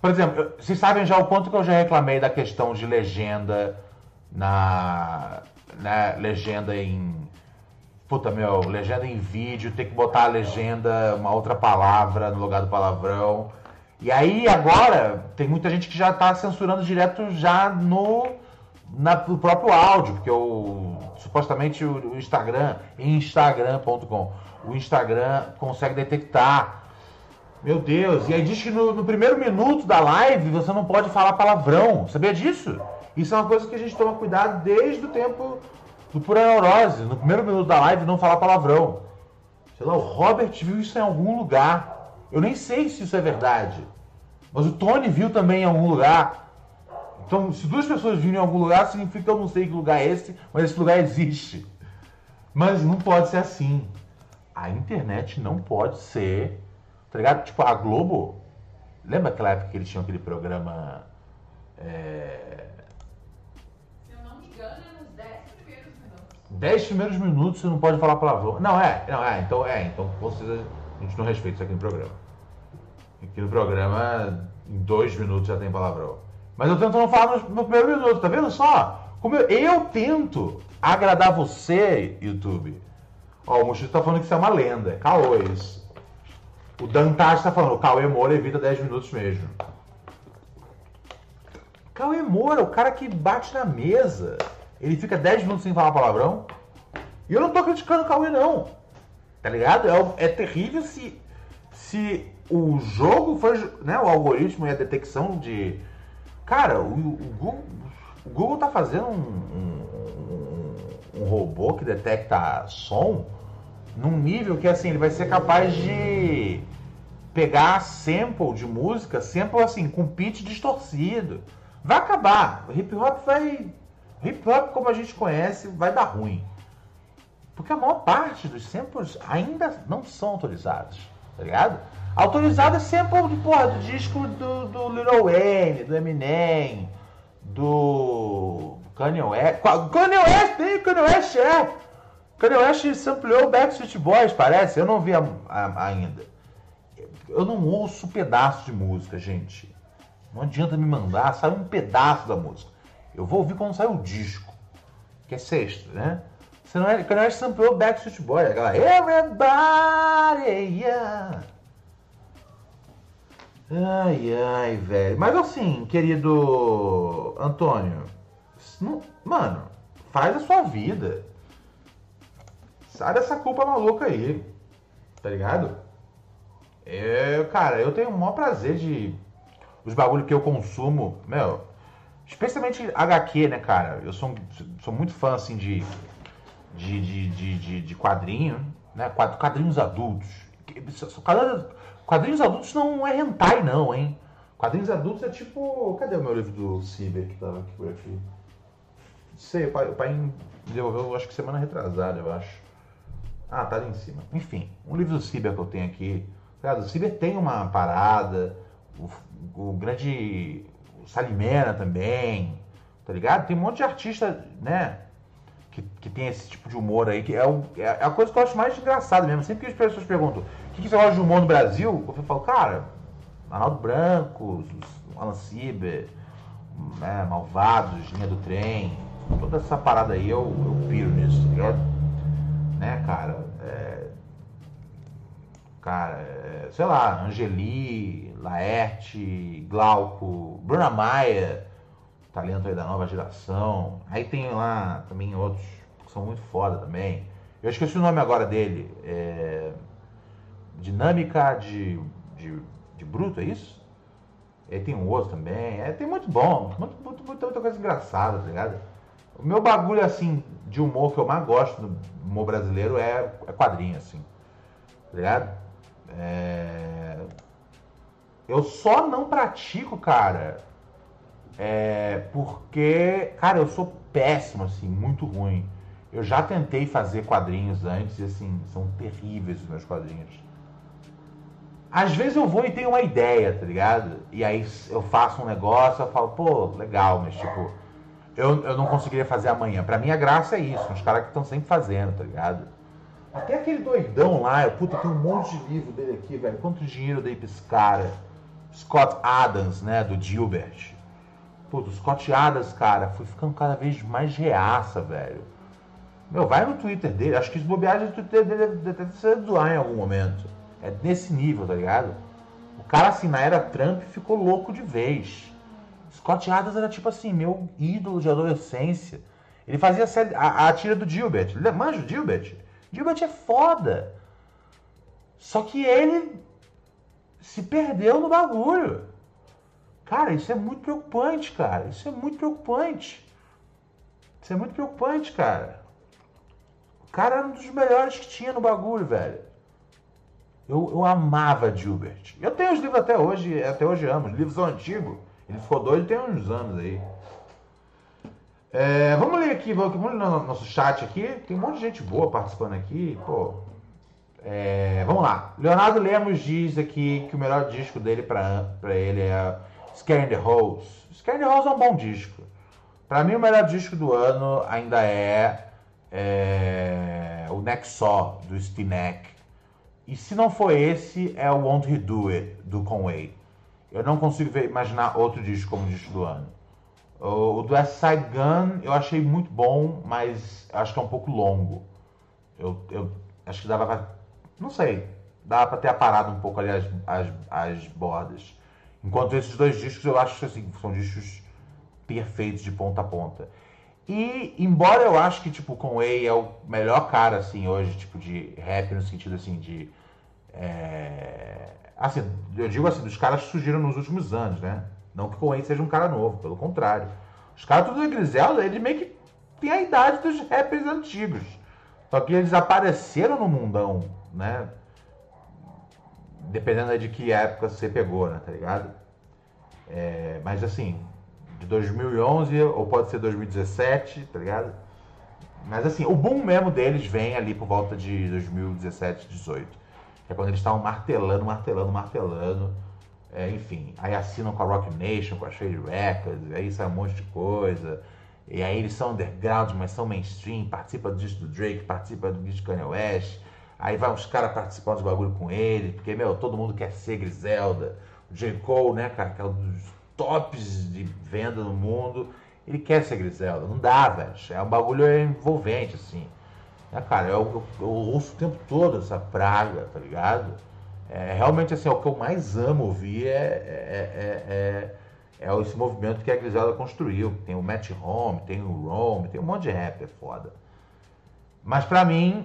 Por exemplo, vocês sabem já o quanto que eu já reclamei da questão de legenda na. Né, legenda em. Puta meu, legenda em vídeo, ter que botar a legenda, uma outra palavra no lugar do palavrão. E aí agora tem muita gente que já está censurando direto já no, na, no próprio áudio, porque o supostamente o, Instagram, instagram.com, o Instagram consegue detectar. Meu Deus, e aí diz que no, no, primeiro minuto da live você não pode falar palavrão. Sabia disso? Isso é uma coisa que a gente toma cuidado desde o tempo do Pura Neurose. No primeiro minuto da live não falar palavrão. Sei lá, o Robert viu isso em algum lugar. Eu nem sei se isso é verdade. Mas o Tony viu também em algum lugar. Então, se duas pessoas virem em algum lugar, significa que eu não sei que lugar é esse, mas esse lugar existe. Mas não pode ser assim. A internet não pode ser. Tá ligado? Tipo, a Globo. Lembra aquela época que eles tinham aquele programa. É... Se eu não me engano, é nos 10 primeiros minutos. 10 primeiros minutos você não pode falar palavrão. Não, é, não, é, então é, então vocês, a gente não respeita isso aqui no programa. Aqui no programa, em dois minutos já tem palavrão. Mas eu tento não falar no, no primeiro minuto, tá vendo só? Como eu, eu tento agradar você, YouTube. Ó, o Mochito tá falando que isso é uma lenda. Caô isso. O Dantas tá falando, Cauê Moura evita 10 minutos mesmo. Cauê Moura, o cara que bate na mesa. Ele fica 10 minutos sem falar palavrão. E eu não tô criticando o Cauê, não. Tá ligado? É, é terrível se, se o jogo foi, né, o algoritmo e a detecção de, cara, o, o Google, o Google tá fazendo um, um, um, robô que detecta som num nível que assim ele vai ser capaz de pegar sample de música, sample assim com pitch distorcido. Vai acabar. O hip hop vai hip hop como a gente conhece vai dar ruim. Porque a maior parte dos samples ainda não são autorizados, tá ligado? Autorizado é sample de, porra, do disco do, do Lil Wayne, do Eminem, do Kanye West. Kanye West, tem Kanye West, é. Kanye West sampleou Backstreet Boys, parece. Eu não vi a, a, ainda. Eu não ouço pedaço de música, gente. Não adianta me mandar, sai um pedaço da música. Eu vou ouvir quando sai o disco, que é sexta, né? Você não é, Kanye West sampleou Backstreet Boys, aquela Everybody, yeah. Ai, ai, velho. Mas assim, querido Antônio, não, mano, faz a sua vida. Sai dessa culpa maluca aí. Tá ligado? É, cara, eu tenho o maior prazer de. Os bagulhos que eu consumo, meu. Especialmente HQ, né, cara? Eu sou, sou muito fã, assim, de. De, de, de, de, de quadrinho, né? Quadrinhos adultos. Quadrinhos adultos não é hentai, não, hein? Quadrinhos adultos é tipo. Cadê o meu livro do Ciber que tava aqui por aqui? Sei, o pai, o pai devolveu, acho que semana retrasada, eu acho. Ah, tá ali em cima. Enfim, um livro do Ciber que eu tenho aqui. O Ciber tem uma parada, o, o grande. O Salimena também, tá ligado? Tem um monte de artista, né? Que, que tem esse tipo de humor aí, que é, o, é a coisa que eu acho mais engraçada mesmo. Sempre que as pessoas perguntam, que, você gosta de humor no Brasil? Eu falo, cara, Arnaldo Branco, Alan Sieber, né, Malvados, Linha do Trem, toda essa parada aí eu, eu piro nisso, tá? Né, cara? É, cara, é, sei lá, Angeli, Laerte, Glauco, Bruna Maia, talento aí da nova geração. Aí tem lá também outros que são muito foda também. Eu esqueci o nome agora dele. É dinâmica de, de, de bruto, é isso? E tem um outro também. É, tem muito bom, muito, muito, muita, muita coisa engraçada, tá ligado? O meu bagulho, assim, de humor que eu mais gosto do humor brasileiro é, é quadrinho, assim. Tá ligado? É... Eu só não pratico, cara, é porque, cara, eu sou péssimo, assim, muito ruim. Eu já tentei fazer quadrinhos antes e, assim, são terríveis os meus quadrinhos. Às vezes eu vou e tenho uma ideia, tá ligado? E aí eu faço um negócio, eu falo, pô, legal, mas tipo, eu, eu não conseguiria fazer amanhã. Pra mim a graça é isso, os caras que estão sempre fazendo, tá ligado? Até aquele doidão lá, eu, puta, tem um monte de livro dele aqui, velho. Quanto dinheiro eu dei pra esse cara? Scott Adams, né, do Gilbert. Puta, o Scott Adams, cara, foi ficando cada vez mais reaça, velho. Meu, vai no Twitter dele, acho que os bobeagens do Twitter dele deve ser zoar em algum momento. É nesse nível, tá ligado? O cara, assim, na era Trump, ficou louco de vez. Scott Adams era tipo assim, meu ídolo de adolescência. Ele fazia a, a, tira do Gilbert. Manja o Gilbert? Gilbert é foda. Só que ele se perdeu no bagulho. Cara, isso é muito preocupante, cara. Isso é muito preocupante. Isso é muito preocupante, cara. O cara era um dos melhores que tinha no bagulho, velho. Eu, eu amava Gilbert. Eu tenho os livros até hoje, até hoje amo. Os livros são antigos. Ele ficou doido tem uns anos aí. É, vamos ler aqui, vamos ler no nosso chat aqui. Tem um monte de gente boa participando aqui. Pô. É, vamos lá. Leonardo Lemos diz aqui que o melhor disco dele para ele é Scare the. Scare the Rose é um bom disco. Para mim, o melhor disco do ano ainda é, é o Saw, do Stinek. E se não for esse, é o Won't He Do It, do Conway. Eu não consigo ver, imaginar outro disco como disco do ano. O, o do West Gun eu achei muito bom, mas acho que é um pouco longo. Eu, eu acho que dava pra. Não sei. Dava pra ter aparado um pouco ali as, as, as bordas. Enquanto esses dois discos eu acho que assim, são discos perfeitos de ponta a ponta. E embora eu acho que tipo Conway é o melhor cara assim hoje, tipo de rap no sentido assim de É, assim, eu digo assim, dos caras que surgiram nos últimos anos, né? Não que o Coen seja um cara novo, pelo contrário. Os caras tudo da Griselda, eles meio que têm a idade dos rappers antigos. Só que eles apareceram no mundão, né? Dependendo de que época você pegou, né? Tá ligado? É, mas assim, de 2011 ou pode ser 2017, tá ligado? Mas assim, o boom mesmo deles vem ali por volta de 2017, 18. É quando eles estavam martelando, martelando, martelando. É, enfim, aí assinam com a Rock Nation, com a Shady Records, aí sai um monte de coisa. E aí eles são underground, mas são mainstream, participa do disco do Drake, participa do disco do Kanye West. Aí vai uns caras participando dos bagulho com ele, porque, meu, todo mundo quer ser Griselda. O J. Cole, né, cara, que é um dos tops de venda no mundo. Ele quer ser Griselda. Não dá, velho. É um bagulho envolvente, assim. É, cara, eu, eu, eu, ouço o tempo todo essa praga, tá ligado? É, realmente, assim, é o que eu mais amo ouvir é, é, é, é, é esse movimento que a Griselda construiu. Tem o Matt Home, tem o Rome, tem um monte de rap, é foda. Mas pra mim,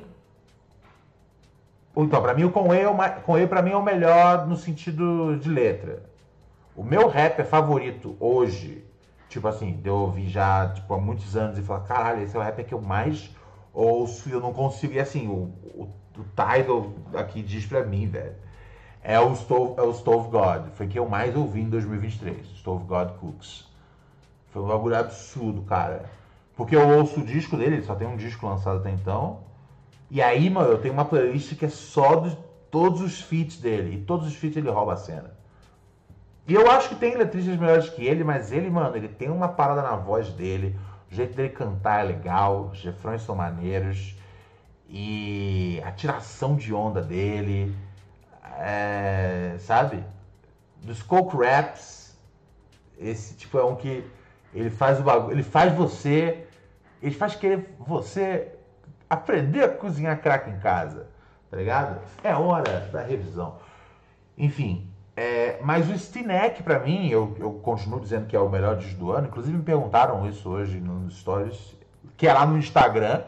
então, para mim o Conway, é Conway para mim é o melhor no sentido de letra. O meu rapper favorito hoje, tipo assim, de eu ouvir já tipo, há muitos anos e falar, caralho, esse é o rapper que eu mais ouço e eu não consigo. E assim, o, o, o title aqui diz pra mim, velho. É o, Stove, é o Stove God. Foi que eu mais ouvi em 2023. Stove God Cooks. Foi um bagulho absurdo, cara. Porque eu ouço o disco dele, ele só tem um disco lançado até então. E aí, mano, eu tenho uma playlist que é só de todos os feats dele. E todos os feats ele rouba a cena. E eu acho que tem letristas melhores que ele, mas ele, mano, ele tem uma parada na voz dele. O jeito dele cantar é legal, os refrões são maneiros. E a tiração de onda dele. É, sabe? Dos coke raps. Esse tipo é um que ele faz o bagulho. Ele faz você. Ele faz querer você aprender a cozinhar crack em casa, tá ligado? É hora da revisão. Enfim, é, mas o Stinek, para mim, eu, eu continuo dizendo que é o melhor disco do ano. Inclusive me perguntaram isso hoje nos stories, que é lá no Instagram.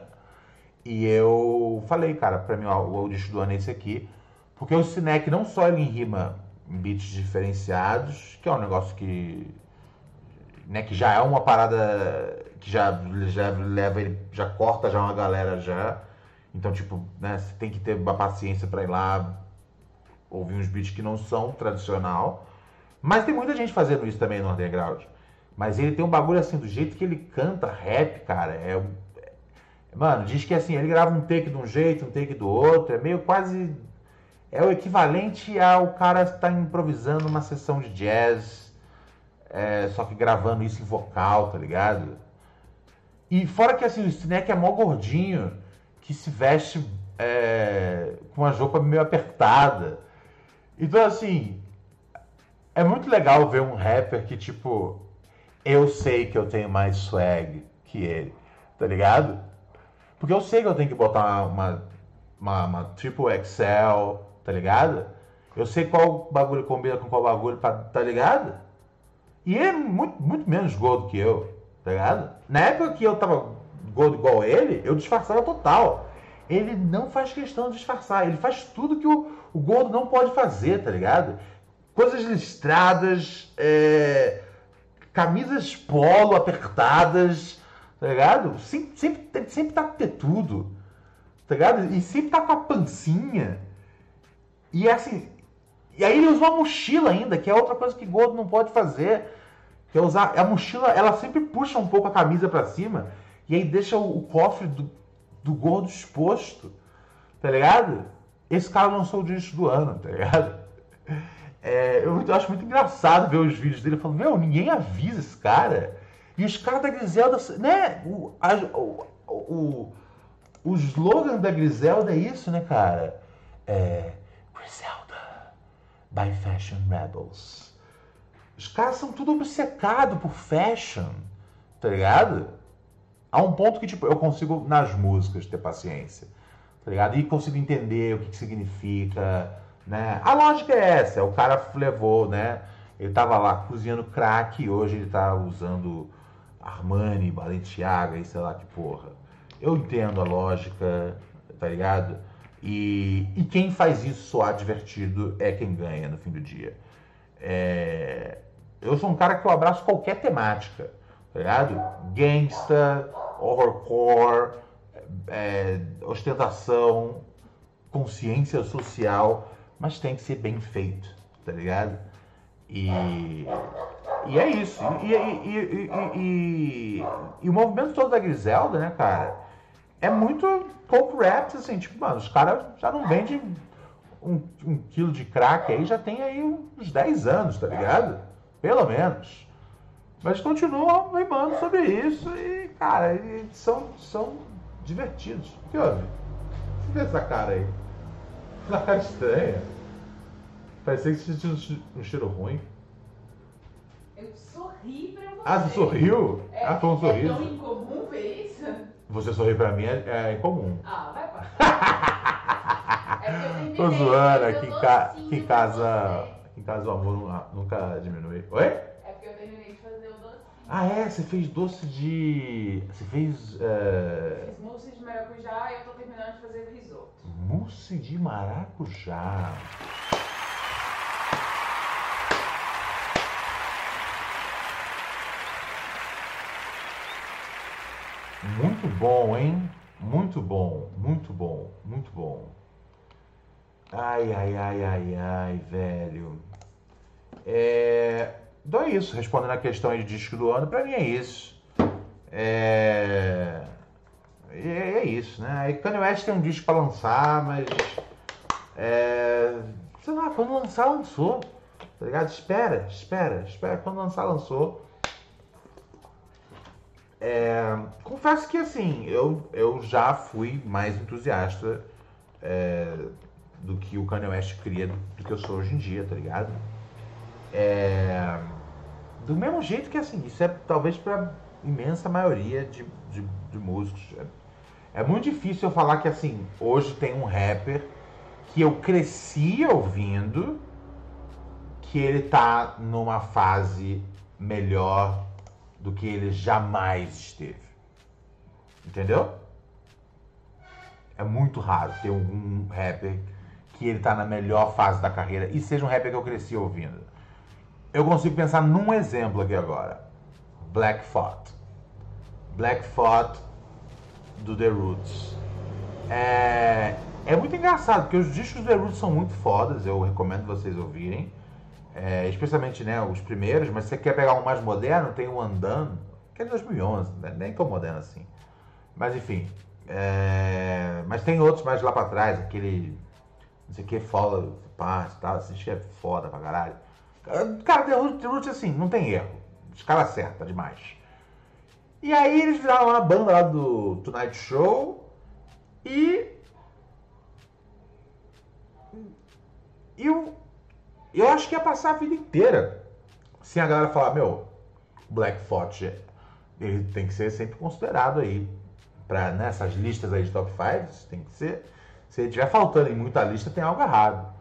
E eu falei, cara, pra mim ó, o disco do ano é esse aqui. Porque o Stinek não só ele rima em beats diferenciados, que é um negócio que né, que já é uma parada que já, já leva ele, já corta já uma galera já. Então, tipo, né, você tem que ter uma paciência para ir lá ouvir uns beats que não são tradicional. Mas tem muita gente fazendo isso também no underground. Mas ele tem um bagulho assim, do jeito que ele canta rap, cara, é, é Mano, diz que assim, ele grava um take de um jeito, um take do outro, é meio quase. É o equivalente ao cara estar tá improvisando uma sessão de jazz é, só que gravando isso em vocal, tá ligado? E fora que assim, o Stinek é mó gordinho, que se veste é, com uma roupa meio apertada. Então assim, é muito legal ver um rapper que tipo, eu sei que eu tenho mais swag que ele, tá ligado? Porque eu sei que eu tenho que botar uma, uma, uma triple XL, tá ligado? Eu sei qual bagulho combina com qual bagulho, pra, tá ligado? E ele é muito, muito menos gordo que eu, tá ligado? Na época que eu tava gordo igual ele, eu disfarçava total. Ele não faz questão de disfarçar, ele faz tudo que o, o gordo não pode fazer, tá ligado? Coisas listradas, é, camisas polo apertadas, tá ligado? Sempre, sempre, sempre tá ter tudo, tá ligado? E sempre tá com a pancinha. E é assim, e aí ele usa uma mochila ainda, que é outra coisa que gordo não pode fazer. Que é usar. A mochila, ela sempre puxa um pouco a camisa para cima. E aí deixa o, o cofre do, do gordo exposto. Tá ligado? Esse cara lançou o disco do ano, tá ligado? É, eu, eu, acho muito engraçado ver os vídeos dele falando, meu, ninguém avisa esse cara. E os caras da Griselda, né? O, a, o, o, o slogan da Griselda é isso, né, cara? É. Griselda by Fashion Rebels. Os caras são tudo obcecados por fashion, tá ligado? A um ponto que, tipo, eu consigo, nas músicas, ter paciência, tá ligado? E consigo entender o que, que significa, né? A lógica é essa, o cara levou, né? Ele tava lá cozinhando crack e hoje ele tá usando Armani, Balenciaga e sei lá que porra. Eu entendo a lógica, tá ligado? E, e quem faz isso soar divertido é quem ganha no fim do dia. É, eu sou um cara que eu abraço qualquer temática, tá ligado? Gangsta, horrorcore, é, ostentação, consciência social, mas tem que ser bem feito, tá ligado? E, e é isso. E, e, e, e, o movimento todo da Griselda, né, cara, é muito pouco rap, assim, tipo, mano, os caras já não vendem um, um quilo de crack aí, já tem aí uns 10 anos, tá ligado? Pelo menos. Mas continuam rimando sobre isso e, cara, são, são divertidos. O que houve? Você vê essa cara aí? Essa cara estranha. Parecia que você tinha um cheiro ruim. Eu sorri pra você. Ah, você sorriu? É, ah, foi um É sorriso. tão incomum ver isso? Você sorrir pra mim é, é incomum. Ah, vai pra. É Tô zoando, aqui em, tô ca... assim em casa. Aqui em casa o amor nu- nunca diminui. Oi? É porque eu terminei de fazer o docinho. Ah, é? Você fez doce de. Você fez. é, Fiz mousse de maracujá e eu tô terminando de fazer o risoto. Mousse de maracujá. Muito bom, hein? Muito bom, muito bom, muito bom. Ai, ai, ai, ai, ai, velho. É... Então é isso, respondendo a questão de disco do ano, pra mim é isso. É... É, é isso, né? Aí Kanye West tem um disco pra lançar, mas. É, sei lá, quando lançar, lançou. Tá ligado? Espera, espera, espera. Quando lançar, lançou. É, confesso que assim, eu, eu já fui mais entusiasta é, do que o Kanye West cria do que eu sou hoje em dia, tá ligado? É, do mesmo jeito que assim, isso é talvez pra imensa maioria de, de, de músicos. É, é muito difícil eu falar que assim, hoje tem um rapper que eu cresci ouvindo que ele tá numa fase melhor do que ele jamais esteve. Entendeu? É muito raro ter um rapper que ele tá na melhor fase da carreira e seja um rapper que eu cresci ouvindo. Eu consigo pensar num exemplo aqui agora. Black Thought. Black Thought do The Roots. É, é muito engraçado, porque os discos do The Roots são muito fodas, eu recomendo vocês ouvirem. É, especialmente né, os primeiros, mas se você quer pegar um mais moderno, tem o Undone, que é de 2011, né, nem tão moderno assim. Mas enfim. é, mas tem outros mais lá pra trás, aquele. Não sei o que, Follow e tal, assim, acho que é foda pra caralho. Cara, The Roots, assim, não tem erro. Os caras acertam demais. E aí eles viraram a banda lá do Tonight Show e. Eu, eu acho que ia passar a vida inteira sem a galera falar, meu, Black Thought, ele tem que ser sempre considerado aí. Pra, nessas listas aí de top 5, tem que ser. Se ele estiver faltando em muita lista, tem algo errado.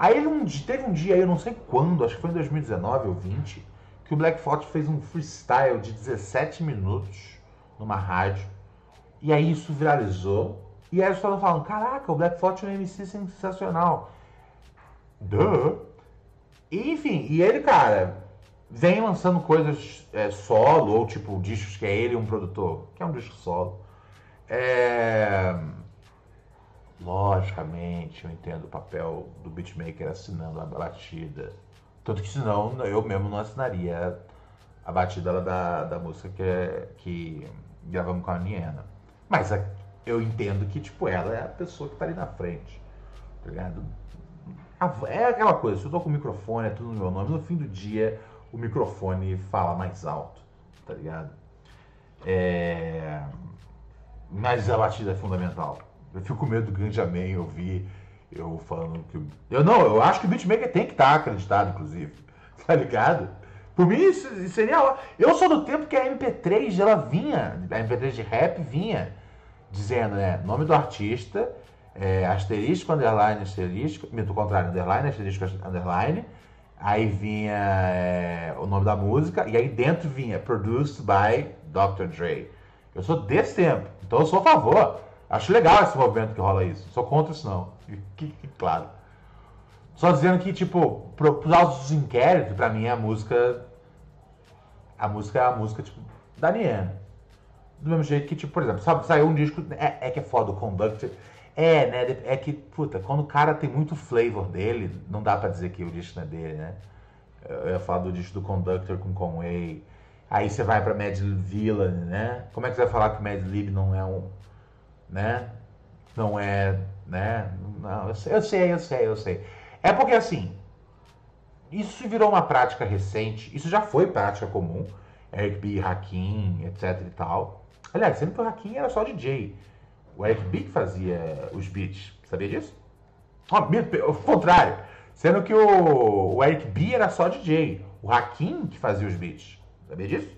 Aí ele um teve um dia eu não sei quando, acho que foi em 2019 ou 20, que o Black Thought fez um freestyle de 17 minutos numa rádio. E aí isso viralizou. E aí os caras falam, caraca, o Black Thought é um MC sensacional. Duh. E, enfim, e ele, cara, vem lançando coisas é, solo, ou tipo, discos que é ele um produtor, que é um disco solo. É... Logicamente, eu entendo o papel do beatmaker assinando a batida. Tanto que senão eu mesmo não assinaria a batida da, da música que, que gravamos com a Niena. Mas a- eu entendo que, tipo, ela é a pessoa que tá ali na frente. Tá ligado? É aquela coisa, se eu tô com o microfone, é tudo no meu nome, no fim do dia o microfone fala mais alto, tá ligado? É... Mas a batida é fundamental. Eu fico com medo do grande amém ouvir eu falando que. Eu não, eu acho que o beatmaker tem que estar acreditado, inclusive. Tá ligado? Por mim, isso isso seria. Eu sou do tempo que a MP3 ela vinha, a MP3 de rap vinha dizendo, né? Nome do artista, é, asterisco, underline, asterisco, do contrário, underline, asterisco, underline. Aí vinha é, o nome da música, e aí dentro vinha Produced by Dr. Dre. Eu sou desse tempo, então eu sou a favor. Acho legal esse movimento que rola isso. Sou contra isso não. Claro. Só dizendo que, tipo, pro, pros autos inquéritos, pra mim a música. A música é a música, tipo, da Niena. Do mesmo jeito que, tipo, por exemplo, sabe, saiu um disco. É, é que é foda o Conductor. É, né? É que, puta, quando o cara tem muito flavor dele, não dá pra dizer que o disco não é dele, né? Eu ia falar do disco do Conductor com Conway. Aí você vai pra Mad Villain, né? Como é que você vai falar que Mad Lib não é um. Né? Não é. né? Não, eu sei, eu sei, eu sei, eu sei. É porque assim. Isso virou uma prática recente. Isso já foi prática comum. Eric B, Hakim, etc e tal. Aliás, sendo que o Hakim era só DJ. O Eric B que fazia os beats. Sabia disso? Me- O contrário. Sendo que o, o Eric B era só DJ. O Hakim que fazia os beats. Sabia disso?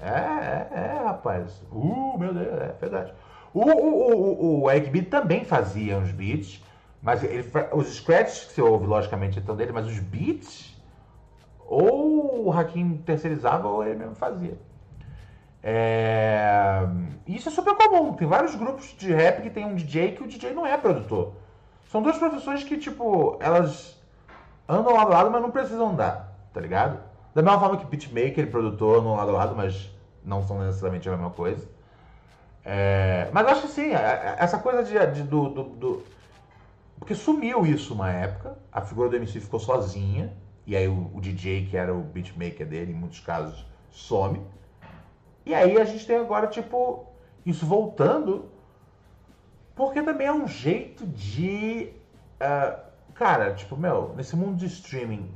É, é, é, rapaz. Uh, meu Deus, é verdade. O, o, o, o Eric B também fazia uns beats, mas ele, os scratches que você ouve, logicamente, estão dele, mas os beats, ou o Hakim terceirizava ou ele mesmo fazia. É, Isso é super comum. Tem vários grupos de rap que tem um DJ que o DJ não é produtor. São duas profissões que, tipo, elas andam lado a lado, mas não precisam andar, tá ligado? Da mesma forma que beatmaker e produtor andam lado a lado, mas não são necessariamente a mesma coisa. É, mas acho que sim, a- a- essa coisa de, de- do, do- do- Porque sumiu isso uma época, a figura do MC ficou sozinha, e aí o, o DJ, que era o beatmaker dele, em muitos casos, some. E aí a gente tem agora, tipo, isso voltando, porque também é um jeito de. ah, cara, tipo, meu, nesse mundo de streaming,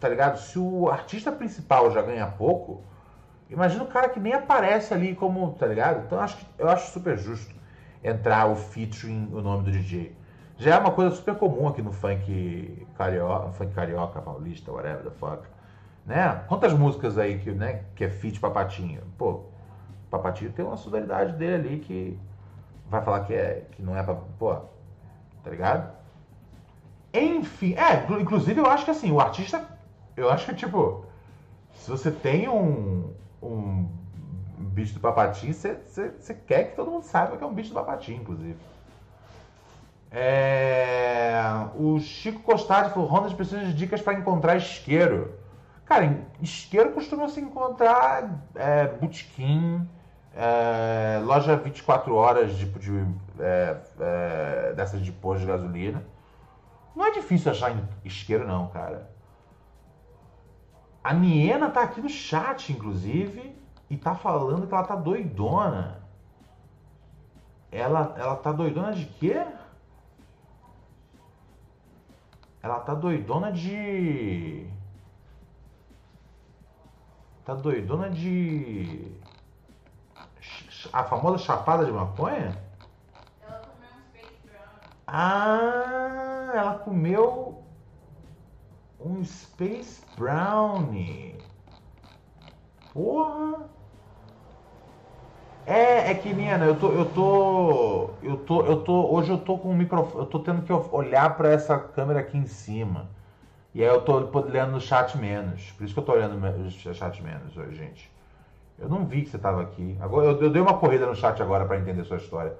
tá ligado? Se o artista principal já ganha pouco, imagina o cara que nem aparece ali como, tá ligado? Então eu acho, eu acho super justo entrar o featuring, o nome do DJ. Já é uma coisa super comum aqui no funk carioca, funk carioca, paulista, whatever the fuck. Né? Quantas músicas aí que, né, que é feat Papatinho? Pô, Papatinho tem uma sonoridade dele ali que vai falar que, é, que não é pra. Pô, tá ligado? Enfim, é, inclu- inclusive eu acho que assim, o artista. Eu acho que, tipo, se você tem um, um bicho do papatinho, você, quer que todo mundo saiba que é um bicho do papatinho, inclusive. É, o Chico Costadi falou: Rondas precisa de dicas para encontrar isqueiro. Cara, isqueiro costuma se encontrar é, botequim, é, loja 24 horas tipo de, é, é, dessas de posto de gasolina. Não é difícil achar isqueiro, não, cara. A Niena tá aqui no chat, inclusive, e tá falando que ela tá doidona. Ela, ela tá doidona de quê? Ela tá doidona de. Tá doidona de. A famosa chapada de maconha? Ela comeu um Space Brown. Ah, ela comeu um Space Brownie. Porra! É, é que, Nina, eu tô, eu tô, eu tô, eu tô, hoje eu tô com o microfone, eu tô tendo que olhar pra essa câmera aqui em cima. E aí eu tô olhando no chat menos. Por isso que eu tô olhando o chat menos hoje, gente. Eu não vi que você tava aqui. Agora, eu, eu dei uma corrida no chat agora pra entender sua história.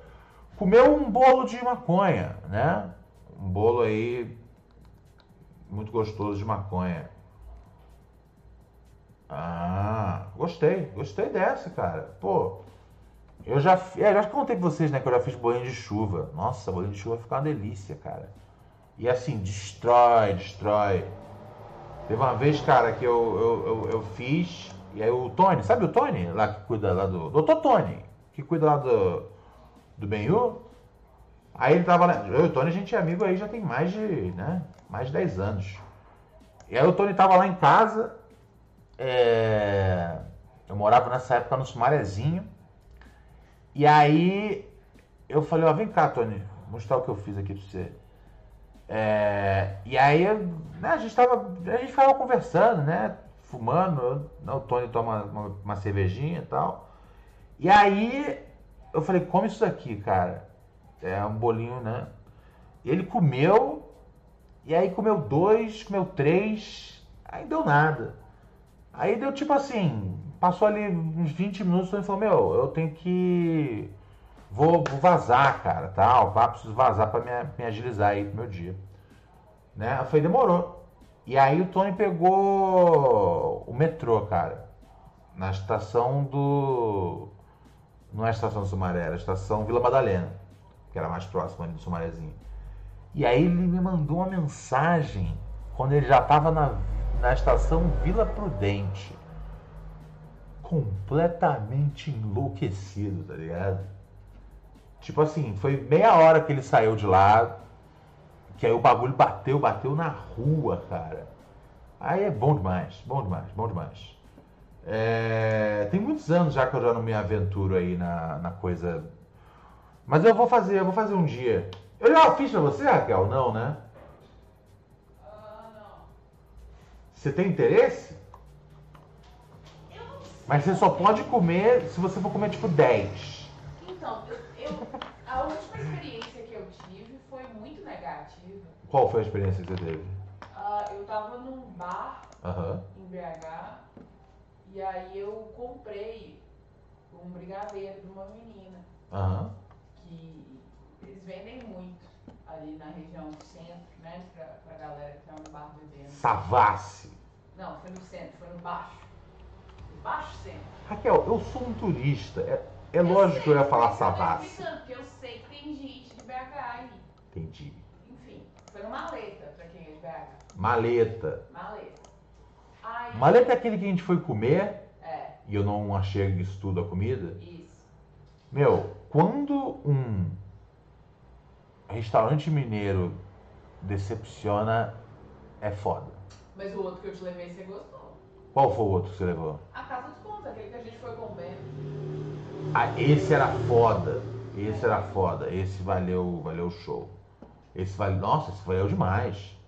Comeu um bolo de maconha, né? Um bolo aí muito gostoso de maconha. Ah, gostei, gostei dessa, cara. Pô, eu já, é, já contei pra vocês, né, que eu já fiz bolinho de chuva. Nossa, bolinho de chuva fica uma delícia, cara. E assim, destrói, destrói. Teve uma vez, cara, que eu, eu, eu, eu fiz, e aí o Tony, sabe o Tony? Lá que cuida lá do. Doutor Tony, que cuida lá do, do Benhu. Aí ele tava lá. Eu e o Tony, a gente é amigo aí já tem mais de, né? Mais de 10 anos. E aí o Tony tava lá em casa. é, Eu morava nessa época no Sumarezinho. E aí eu falei, ó, vem cá, Tony, mostrar o que eu fiz aqui pra você. É, e aí né, a gente tava. A gente ficava conversando, né? Fumando. eu- né, o Tony toma uma, uma cervejinha e tal. E aí eu falei, come isso daqui, cara. É um bolinho, né? Ele comeu, e aí comeu dois, comeu três, aí deu nada. Aí deu tipo assim, passou ali uns 20 minutos, ele falou, meu, eu tenho que. Vou, vou vazar, cara, tal. Pá, preciso vazar pra me, me agilizar aí pro meu dia. Né? Falei, demorou. E aí o Tony pegou o metrô, cara. Na estação do. Não é a estação do Sumaré, era a estação Vila Madalena, que era mais próxima ali do Sumarézinho. E aí ele me mandou uma mensagem quando ele já estava na, na estação Vila Prudente. Completamente enlouquecido, tá ligado? Tipo assim, foi meia hora que ele saiu de lá, que aí o bagulho bateu, bateu na rua, cara. Aí é bom demais, bom demais, bom demais. É, tem muitos anos já que eu já não me aventuro aí na, na coisa. Mas eu vou fazer, eu vou fazer um dia. Eu já fiz pra você, Raquel? Não, né? Ah, não. Você tem interesse? Eu não sei. Mas você só pode comer se você for comer tipo 10. Então, eu, eu- a última experiência que eu tive foi muito negativa. Qual foi a experiência que você teve? Ah, eu tava num bar Aham. em BH e aí eu comprei um brigadeiro de uma menina Aham. Que eles vendem muito ali na região do centro, né? Pra, pra galera que tá no bar bebendo. Savassi. Não, foi no centro, foi no baixo. No baixo centro. Raquel, eu sou um turista. É, é lógico que eu ia falar sei, eu tô Porque eu sei que tem gente de BH aí. Entendi. Enfim, foi no Maleta, pra quem é de BH. Maleta. Maleta. Aí, Maleta é aquele que a gente foi comer É, e eu não achei isso tudo a comida. isso. Meu, quando um restaurante mineiro decepciona, é foda. Mas o outro que eu te levei, você gostou. Qual foi o outro que você levou? A Casa dos Contos, aquele que a gente foi com o Ben. Ah, esse era foda. Esse era foda. Esse valeu, valeu o show. Esse valeu. Nossa, esse valeu demais.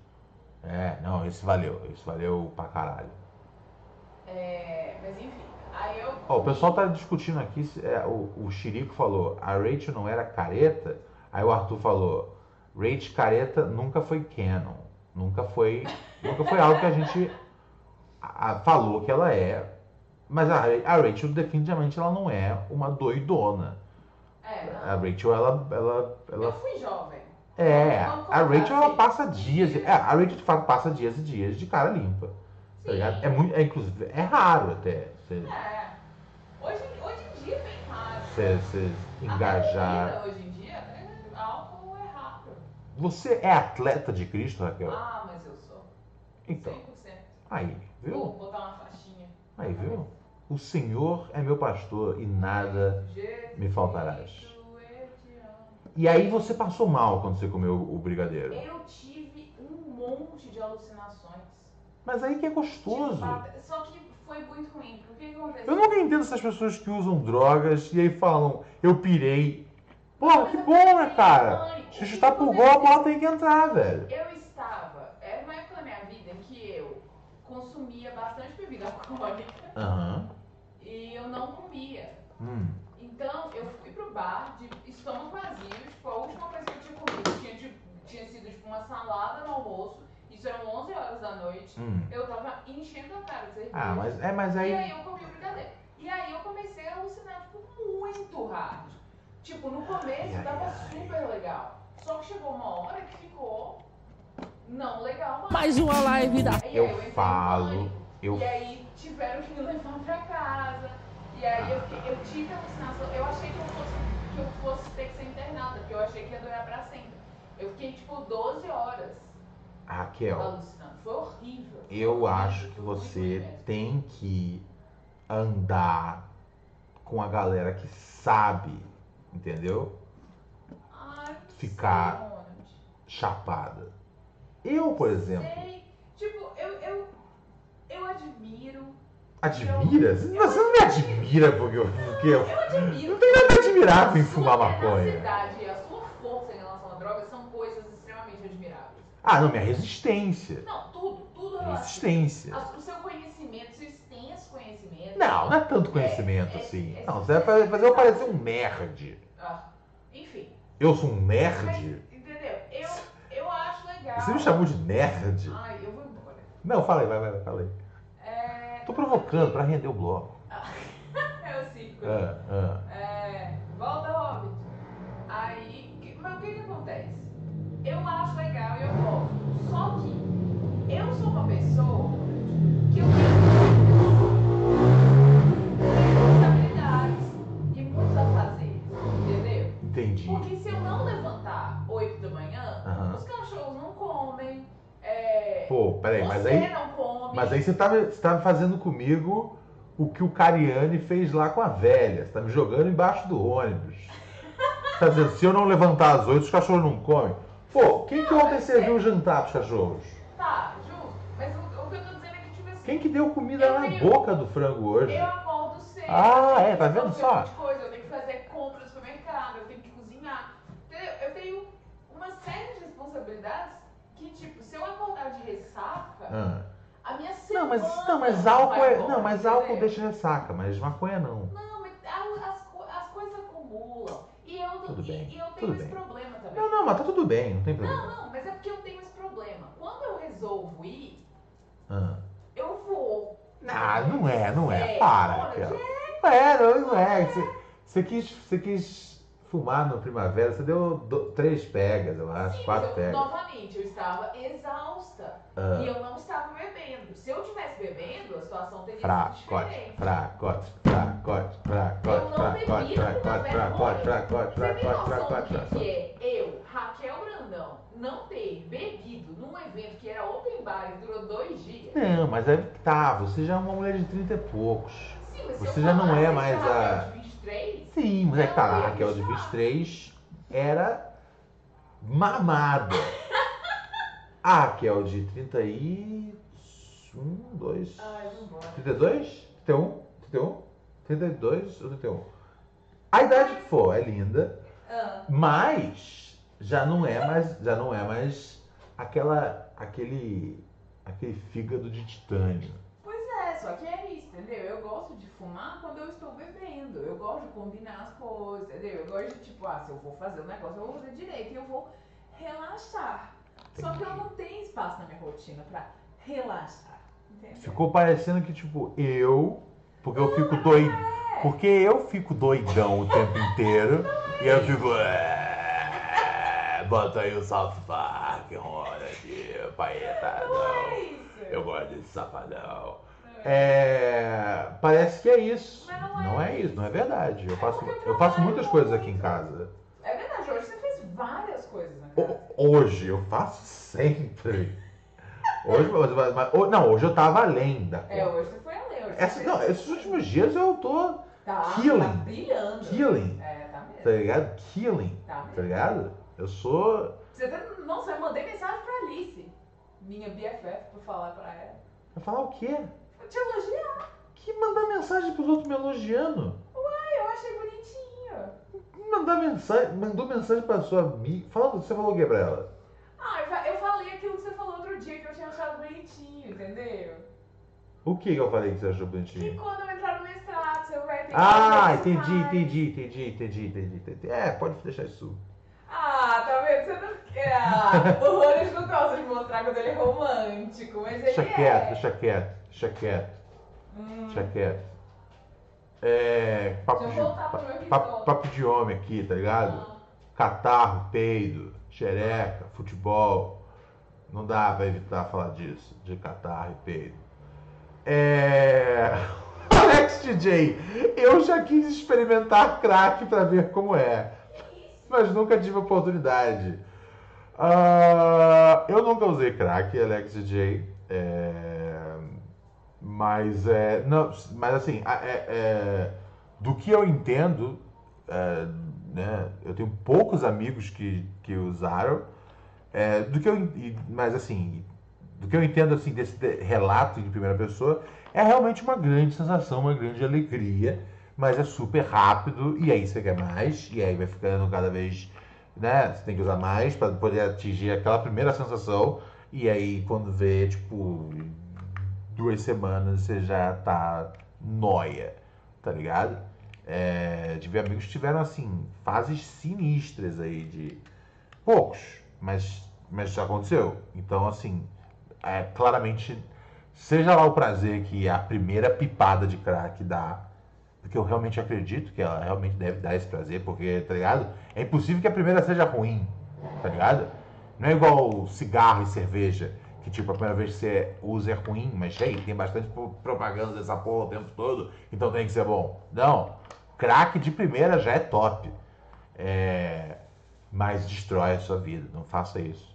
É, não, esse valeu. Esse valeu pra caralho. É, mas enfim, eu. Ó, o pessoal tá discutindo aqui. é, o, o Chirico falou, a Rachel não era careta. Aí o Arthur falou, Rachel careta nunca foi canon. Nunca foi. Nunca foi algo que a gente a- a- falou que ela é. Mas a, a Rachel definitivamente ela não é uma doidona. É, não. A Rachel, ela, ela, ela Eu fui jovem. É, Vamos a Rachel ela passa dias. É, a Rachel de fato passa dias e dias de cara limpa. Tá? É muito. É, inclusive, é raro até você, É. Hoje, hoje em dia é bem raro. você, engajar. hoje em dia, é, álcool é raro. Você é atleta de Cristo, Raquel? Ah, mas eu sou. Então, 100%. aí, Vou viu? botar uma faixinha. Aí, viu? O Senhor é meu pastor e nada. Jesus me faltarás. Amo. E aí você passou mal quando você comeu o brigadeiro. Eu tive um monte de alucinações. Mas aí que é gostoso. Tipo, Só que foi muito ruim. O que aconteceu? Eu nunca entendo essas pessoas que usam drogas e aí falam, eu pirei. Porra, que bom, né, cara? Se chutar pro gol, a bola tem que entrar, velho. Eu estava. Era uma época da minha vida em que eu consumia bastante bebida alcoólica Aham. e eu não comia. Hum. Então eu fui pro bar de estômago vazio, tipo, a última coisa que eu tinha comido tinha, tinha sido tipo uma salada no almoço, isso eram 11 horas da noite. Hum. Eu tava enchendo a cara de cerveja. Ah, mas é, mas E aí aí. eu comi o brigadeiro. E aí eu comecei a alucinar, tipo, muito hard. Tipo, no começo Ai, tava ai. super legal. Só que chegou uma hora que ficou não legal mais. Mais uma live da. E aí Eu entrei em falo, eu- E aí tiveram que me levar pra casa. E aí eu, fiquei- eu tive alucinação. Eu achei que eu, fosse, que eu fosse ter que ser internada, porque eu achei que ia durar pra sempre. Eu fiquei tipo 12 horas Raquel, eu acho que você tem que andar com a galera que sabe, entendeu? Ficar. Chapada. Eu, por exemplo. Tipo, eu, eu, eu admiro. admira? Você não me admira porque eu. Porque eu Eu admiro. não tem nada admirável em Sua fumar maconha. a sua força em relação à droga são coisas extremamente admiráveis. Ah, não, minha resistência. Não, tudo, tudo. Resistência. O seu conhecimento, seu extenso conhecimento. Não, não é tanto conhecimento É, é, assim. é, Não, você vai fazer- eu parecer um nerd. Ah, enfim. Eu sou um Mas, nerd? entendeu? Eu, eu acho legal. Você me chamou de nerd? Ai, eu vou embora. Não, fala aí, vai, vai, vai, fala aí. É. Tô provocando pra render o bloco. É o ciclo. Ah, ah. É. Volta, Hobbit. acho Aham. os cachorros não comem. É, Pô, peraí, mas você aí. não come. Mas aí você tá, você tá fazendo comigo o que o Cariani fez lá com a velha. Você tá me jogando embaixo do ônibus. Tá dizendo, se eu não levantar às oito, os cachorros não comem. Pô, quem que ontem serviu o jantar pros cachorros? Tá, justo. Mas o, o que eu tô dizendo é que, tipo assim, Quem que deu comida na tenho- boca do frango hoje? eu acordo cedo. Ah, é, tá vendo só? um coisa, eu tenho que fazer compra no supermercado, eu tenho que cozinhar. Entendeu? Eu tenho uma série responsabilidades que, tipo, se eu acordar de ressaca, Ah. a minha Não, semana mas, não, mas álcool é. Não, mas álcool deixa ressaca, mas maconha não. Não, mas as, as coisas acumulam. E eu, Tudo e, bem, e eu tenho tudo esse bem. problema também. Não, não, mas tá tudo bem, não tem Não, problema. não, mas é porque eu tenho esse problema. Quando eu resolvo ir, Ah. eu vou. Não, não é, não é. É, Para, olha, Raquel. Não é, não, não é. Você, você quis, você quis fumar no primavera, você deu do- três pegas, eu acho, Sim, quatro eu, pegas. novamente, eu estava exausta. Ah. E eu não estava bebendo. Se eu tivesse bebendo, a situação teria sido Fracote, diferente. fracote, fracote, fracote, fracote, fracote, fracote, fracote, fracote, fracote, fracote. é eu, Raquel Brandão, não ter bebido num evento que era open bar e durou dois dias? Não, mas é que tá, você já é uma mulher de 30 e poucos. Sim, mas Você já não é mais a- 23, Sim, mas é que tá, a Raquel de deixar. 23 era mamada. A Raquel de 31, 2, Ai, vambora. 32? 31? 31? 32 ou 31? A idade que for é linda, Ah, mas já não é mais, já não é mais aquela, aquele, aquele fígado de titânio. pois é, só que é isso, entendeu? Eu gosto de fumar quando eu estou bebendo. Eu gosto de combinar as coisas, entendeu? Eu gosto de, tipo, ah, se eu vou fazer um negócio, eu vou fazer direito e eu vou relaxar. Só que eu não tenho espaço na minha rotina pra relaxar, entendeu? Ficou parecendo que, tipo, eu, porque eu fico doido. Porque eu fico doidão o tempo inteiro e eu fico. "É, Bota aí o South Park, roda de paetadão. É isso. Eu gosto desse safadão. É, parece que é isso. Mas não é Não é isso, não é verdade. Eu faço, porque eu faço muitas coisas aqui em casa. É verdade, hoje você fez várias coisas na casa. Hoje, eu faço sempre. Hoje, mas- mas- não, hoje eu tava além da É, hoje você foi além. Hoje Essa- não, esses últimos dias eu tô tá, killing. tá brilhando. killing, É, tá tá mesmo. ligado? Killing, Tá tá mesmo. ligado? Eu sou. Você tá... Nossa, eu mandei mensagem pra Alice, minha BFF, pra falar pra ela. Vai falar o quê? Te elogiar. Que mandar mensagem pros outros me elogiando? Ai, eu achei bonitinho. Mandar mensagem, mandou mensagem pra sua amiga. Fala, você falou o que pra ela? Ah, eu fa- eu falei aquilo que você falou outro dia, que eu tinha achado bonitinho, entendeu? O que que eu falei que você achou Que bonitinho? quando eu entrar no mestrado, você vai ter que Ah, entendi, mais. entendi, entendi, entendi, entendi, entendi. É, pode deixar isso. Ah, tá vendo? Você não... Ah, o Ronald não gosta de mostrar quando ele é romântico, mas ele Deixa é. quieto, deixa quieto, quieto, Hum, quieto. É. Papo de, papo, papo de homem aqui, tá ligado? ah, Catarro, peido, xereca, futebol. Não dá pra evitar falar disso, de catarro e peido. É. Alex DJ, eu já quis experimentar crack pra ver como é, mas nunca tive oportunidade. Ah, eu nunca usei crack, Alex DJ. é, Mas é. Não, mas assim, é- é, do que eu entendo, é, né, eu tenho poucos amigos que, que usaram. é, do que eu, mas assim, do que eu entendo assim desse de- relato de primeira pessoa, é realmente uma grande sensação, uma grande alegria, mas é super rápido e aí você quer mais e aí vai ficando cada vez, né? Você tem que usar mais para poder atingir aquela primeira sensação e aí quando vê tipo duas semanas você já tá noia, tá ligado? É, tive amigos que tiveram assim fases sinistras aí de poucos, mas mas já aconteceu. Então assim, é, claramente seja lá o prazer que a primeira pipada de crack dá, porque eu realmente acredito que ela realmente deve dar esse prazer, porque, tá ligado? É impossível que a primeira seja ruim, tá ligado? Não é igual cigarro e cerveja, que tipo, a primeira vez que você usa é ruim, mas hey, tem bastante propaganda dessa porra o tempo todo, então tem que ser bom. Não, crack de primeira já é top. É, mas destrói a sua vida, não faça isso.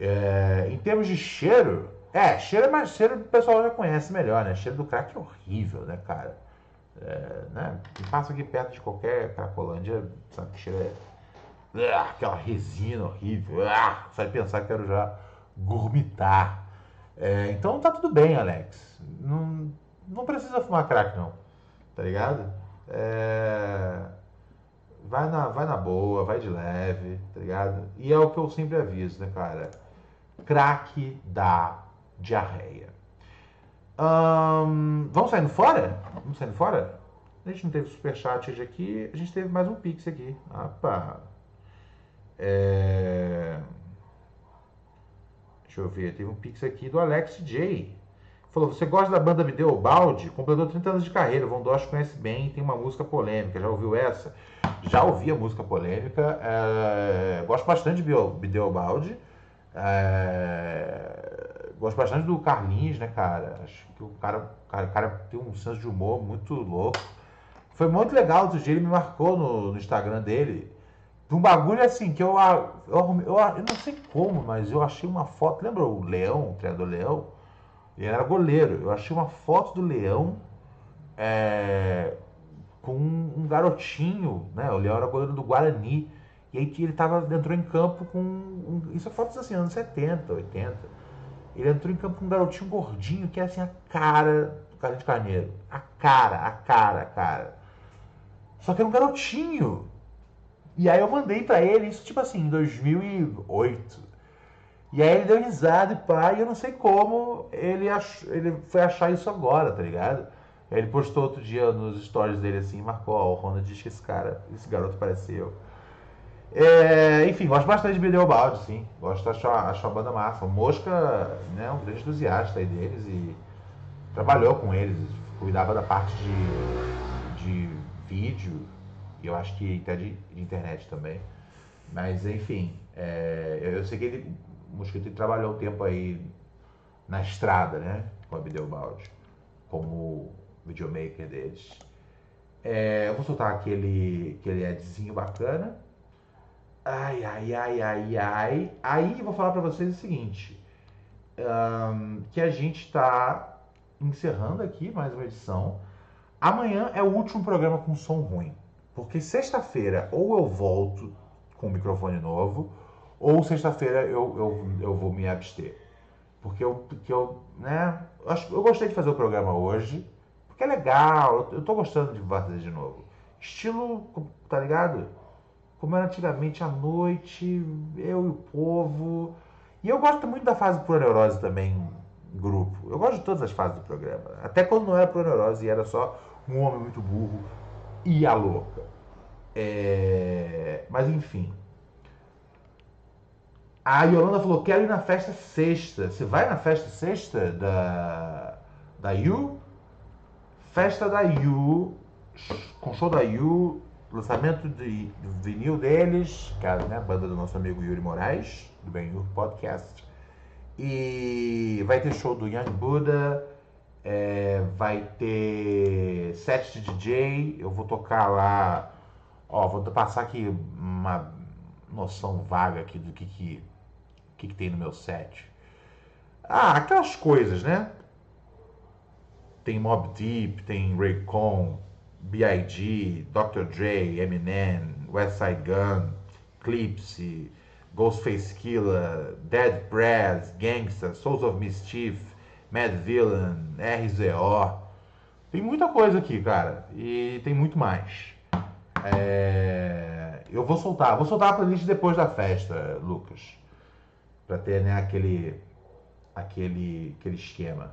É, em termos de cheiro, é, cheiro é mais cheiro o pessoal já conhece melhor, né? Cheiro do crack é horrível, né, cara? É, né? Passa aqui perto de qualquer cracolândia, sabe que cheiro é. Ah, aquela resina horrível. Ah, sai pensar que quero já gourmitar. É, então tá tudo bem, Alex. Não, não precisa fumar crack, não. Tá ligado? É, vai, na, vai na boa, vai de leve, tá ligado? E é o que eu sempre aviso, né, cara? Crack dá diarreia. Um, vamos saindo fora? Vamos saindo fora? A gente não teve superchat hoje aqui, a gente teve mais um pix aqui. Opa! É... Deixa eu ver, teve um pix aqui do Alex J. Falou, você gosta da banda Videobaldi? Completou 30 anos de carreira, Von Dosch conhece bem, tem uma música polêmica, já ouviu essa? Já ouvi a música polêmica, é... gosto bastante de Videobaldi. É... Gosto bastante do Carlinhos, né, cara? Acho que o cara, cara, cara tem um senso de humor muito louco. Foi muito legal outro dia, ele me marcou no, no Instagram dele. Um bagulho assim, que eu, eu, eu, eu, não sei como, mas eu achei uma foto. Lembra o Leão, o treinador Leão? Ele era goleiro. Eu achei uma foto do Leão é, com um, garotinho, né? O Leão era goleiro do Guarani. E aí ele tava, entrou em campo com. Um, isso é fotos assim, anos 70, 80. Ele entrou em campo com um garotinho gordinho, que é assim a cara do Carlinhos Carneiro. A cara, a cara, a cara. Só que era um garotinho. E aí eu mandei para ele isso, tipo assim, em 2008. E aí ele deu risada e pá, e eu não sei como ele, ach... ele foi achar isso agora, tá ligado? Ele postou outro dia nos stories dele assim, marcou, ó, o Ronald diz que esse cara, esse garoto pareceu. É, enfim, gosto bastante de Bideu Balde, sim. Gosto, acho, acho a banda massa. O Mosca né, um grande entusiasta aí deles e trabalhou com eles, cuidava da parte de, de vídeo eu acho que até de, de internet também. Mas enfim, é, eu, eu, sei que ele, o Mosquito trabalhou um tempo aí na estrada, né? Com a Bideobaldi, como videomaker deles. É, eu vou soltar aquele, aquele adzinho bacana. Ai, ai, ai, ai, ai. Aí vou falar para vocês o seguinte: um, que a gente está encerrando aqui mais uma edição. Amanhã é o último programa com som ruim. Porque sexta-feira ou eu volto com o microfone novo, ou sexta-feira eu, eu, eu vou me abster. Porque eu, porque eu, né, eu, gostei de fazer o programa hoje, porque é legal, eu tô gostando de fazer de novo. Estilo, tá ligado? Como era antigamente à noite, eu e o povo. E eu gosto muito da fase Pro Neurose também, grupo. Eu gosto de todas as fases do programa. Até quando não era Pro Neurose e era só um homem muito burro e a louca. É... Mas enfim. A Yolanda falou: quero ir na festa sexta. Você vai na festa sexta da, da Yu? Festa da Yu, com show da Yu, lançamento de, vinil deles, que é a né, banda do nosso amigo Yuri Moraes, do Ben Yur Podcast. E vai ter show do Young Buddha, é, vai ter set de DJ, eu vou tocar lá, ó, vou passar aqui uma noção vaga aqui do que que, que, que tem no meu set. Ah, aquelas coisas, né? Tem Mob Deep, tem Raycon, B.I.G., Dr. Dre, Eminem, Westside Gun, Clipse, Ghostface Killer, Dead Brass, Gangsta, Souls of Mischief, Mad Villain, RZO. Tem muita coisa aqui, cara. E tem muito mais. É... Eu vou soltar. Vou soltar a playlist depois da festa, Lucas. Pra ter, né, aquele. Aquele, aquele esquema.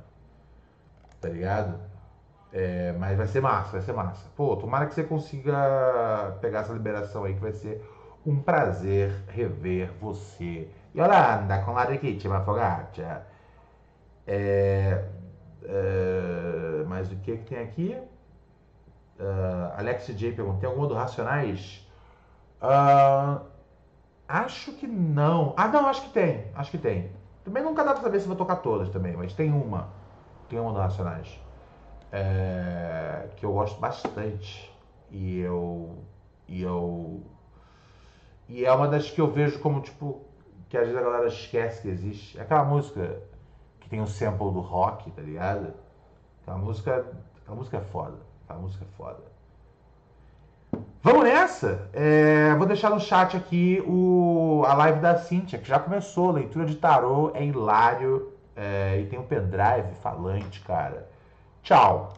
Tá ligado? É, mas vai ser massa, vai ser massa. Pô, tomara que você consiga pegar essa liberação aí, que vai ser um prazer rever você. Yolanda, com la richitima fogaccia. É, é, mas o que, que tem aqui? Uh, Alex J perguntou: tem alguma do Racionais? Uh, Acho que não. Ah, não, acho que tem. Acho que tem. Também nunca dá pra saber se vou tocar todas também, mas tem uma. Tem uma do Racionais. É, que eu gosto bastante. E eu. E eu. E é uma das que eu vejo como, tipo, que às vezes a galera esquece que existe. É aquela música tem um sample do rock, tá ligado? Aquela música. Aquela música é foda. Aquela música é foda. Vamos nessa? É, vou deixar no chat aqui o, a live da Cintia, que já começou. Leitura de tarô é hilário. É, e tem um pendrive falante, cara. Tchau.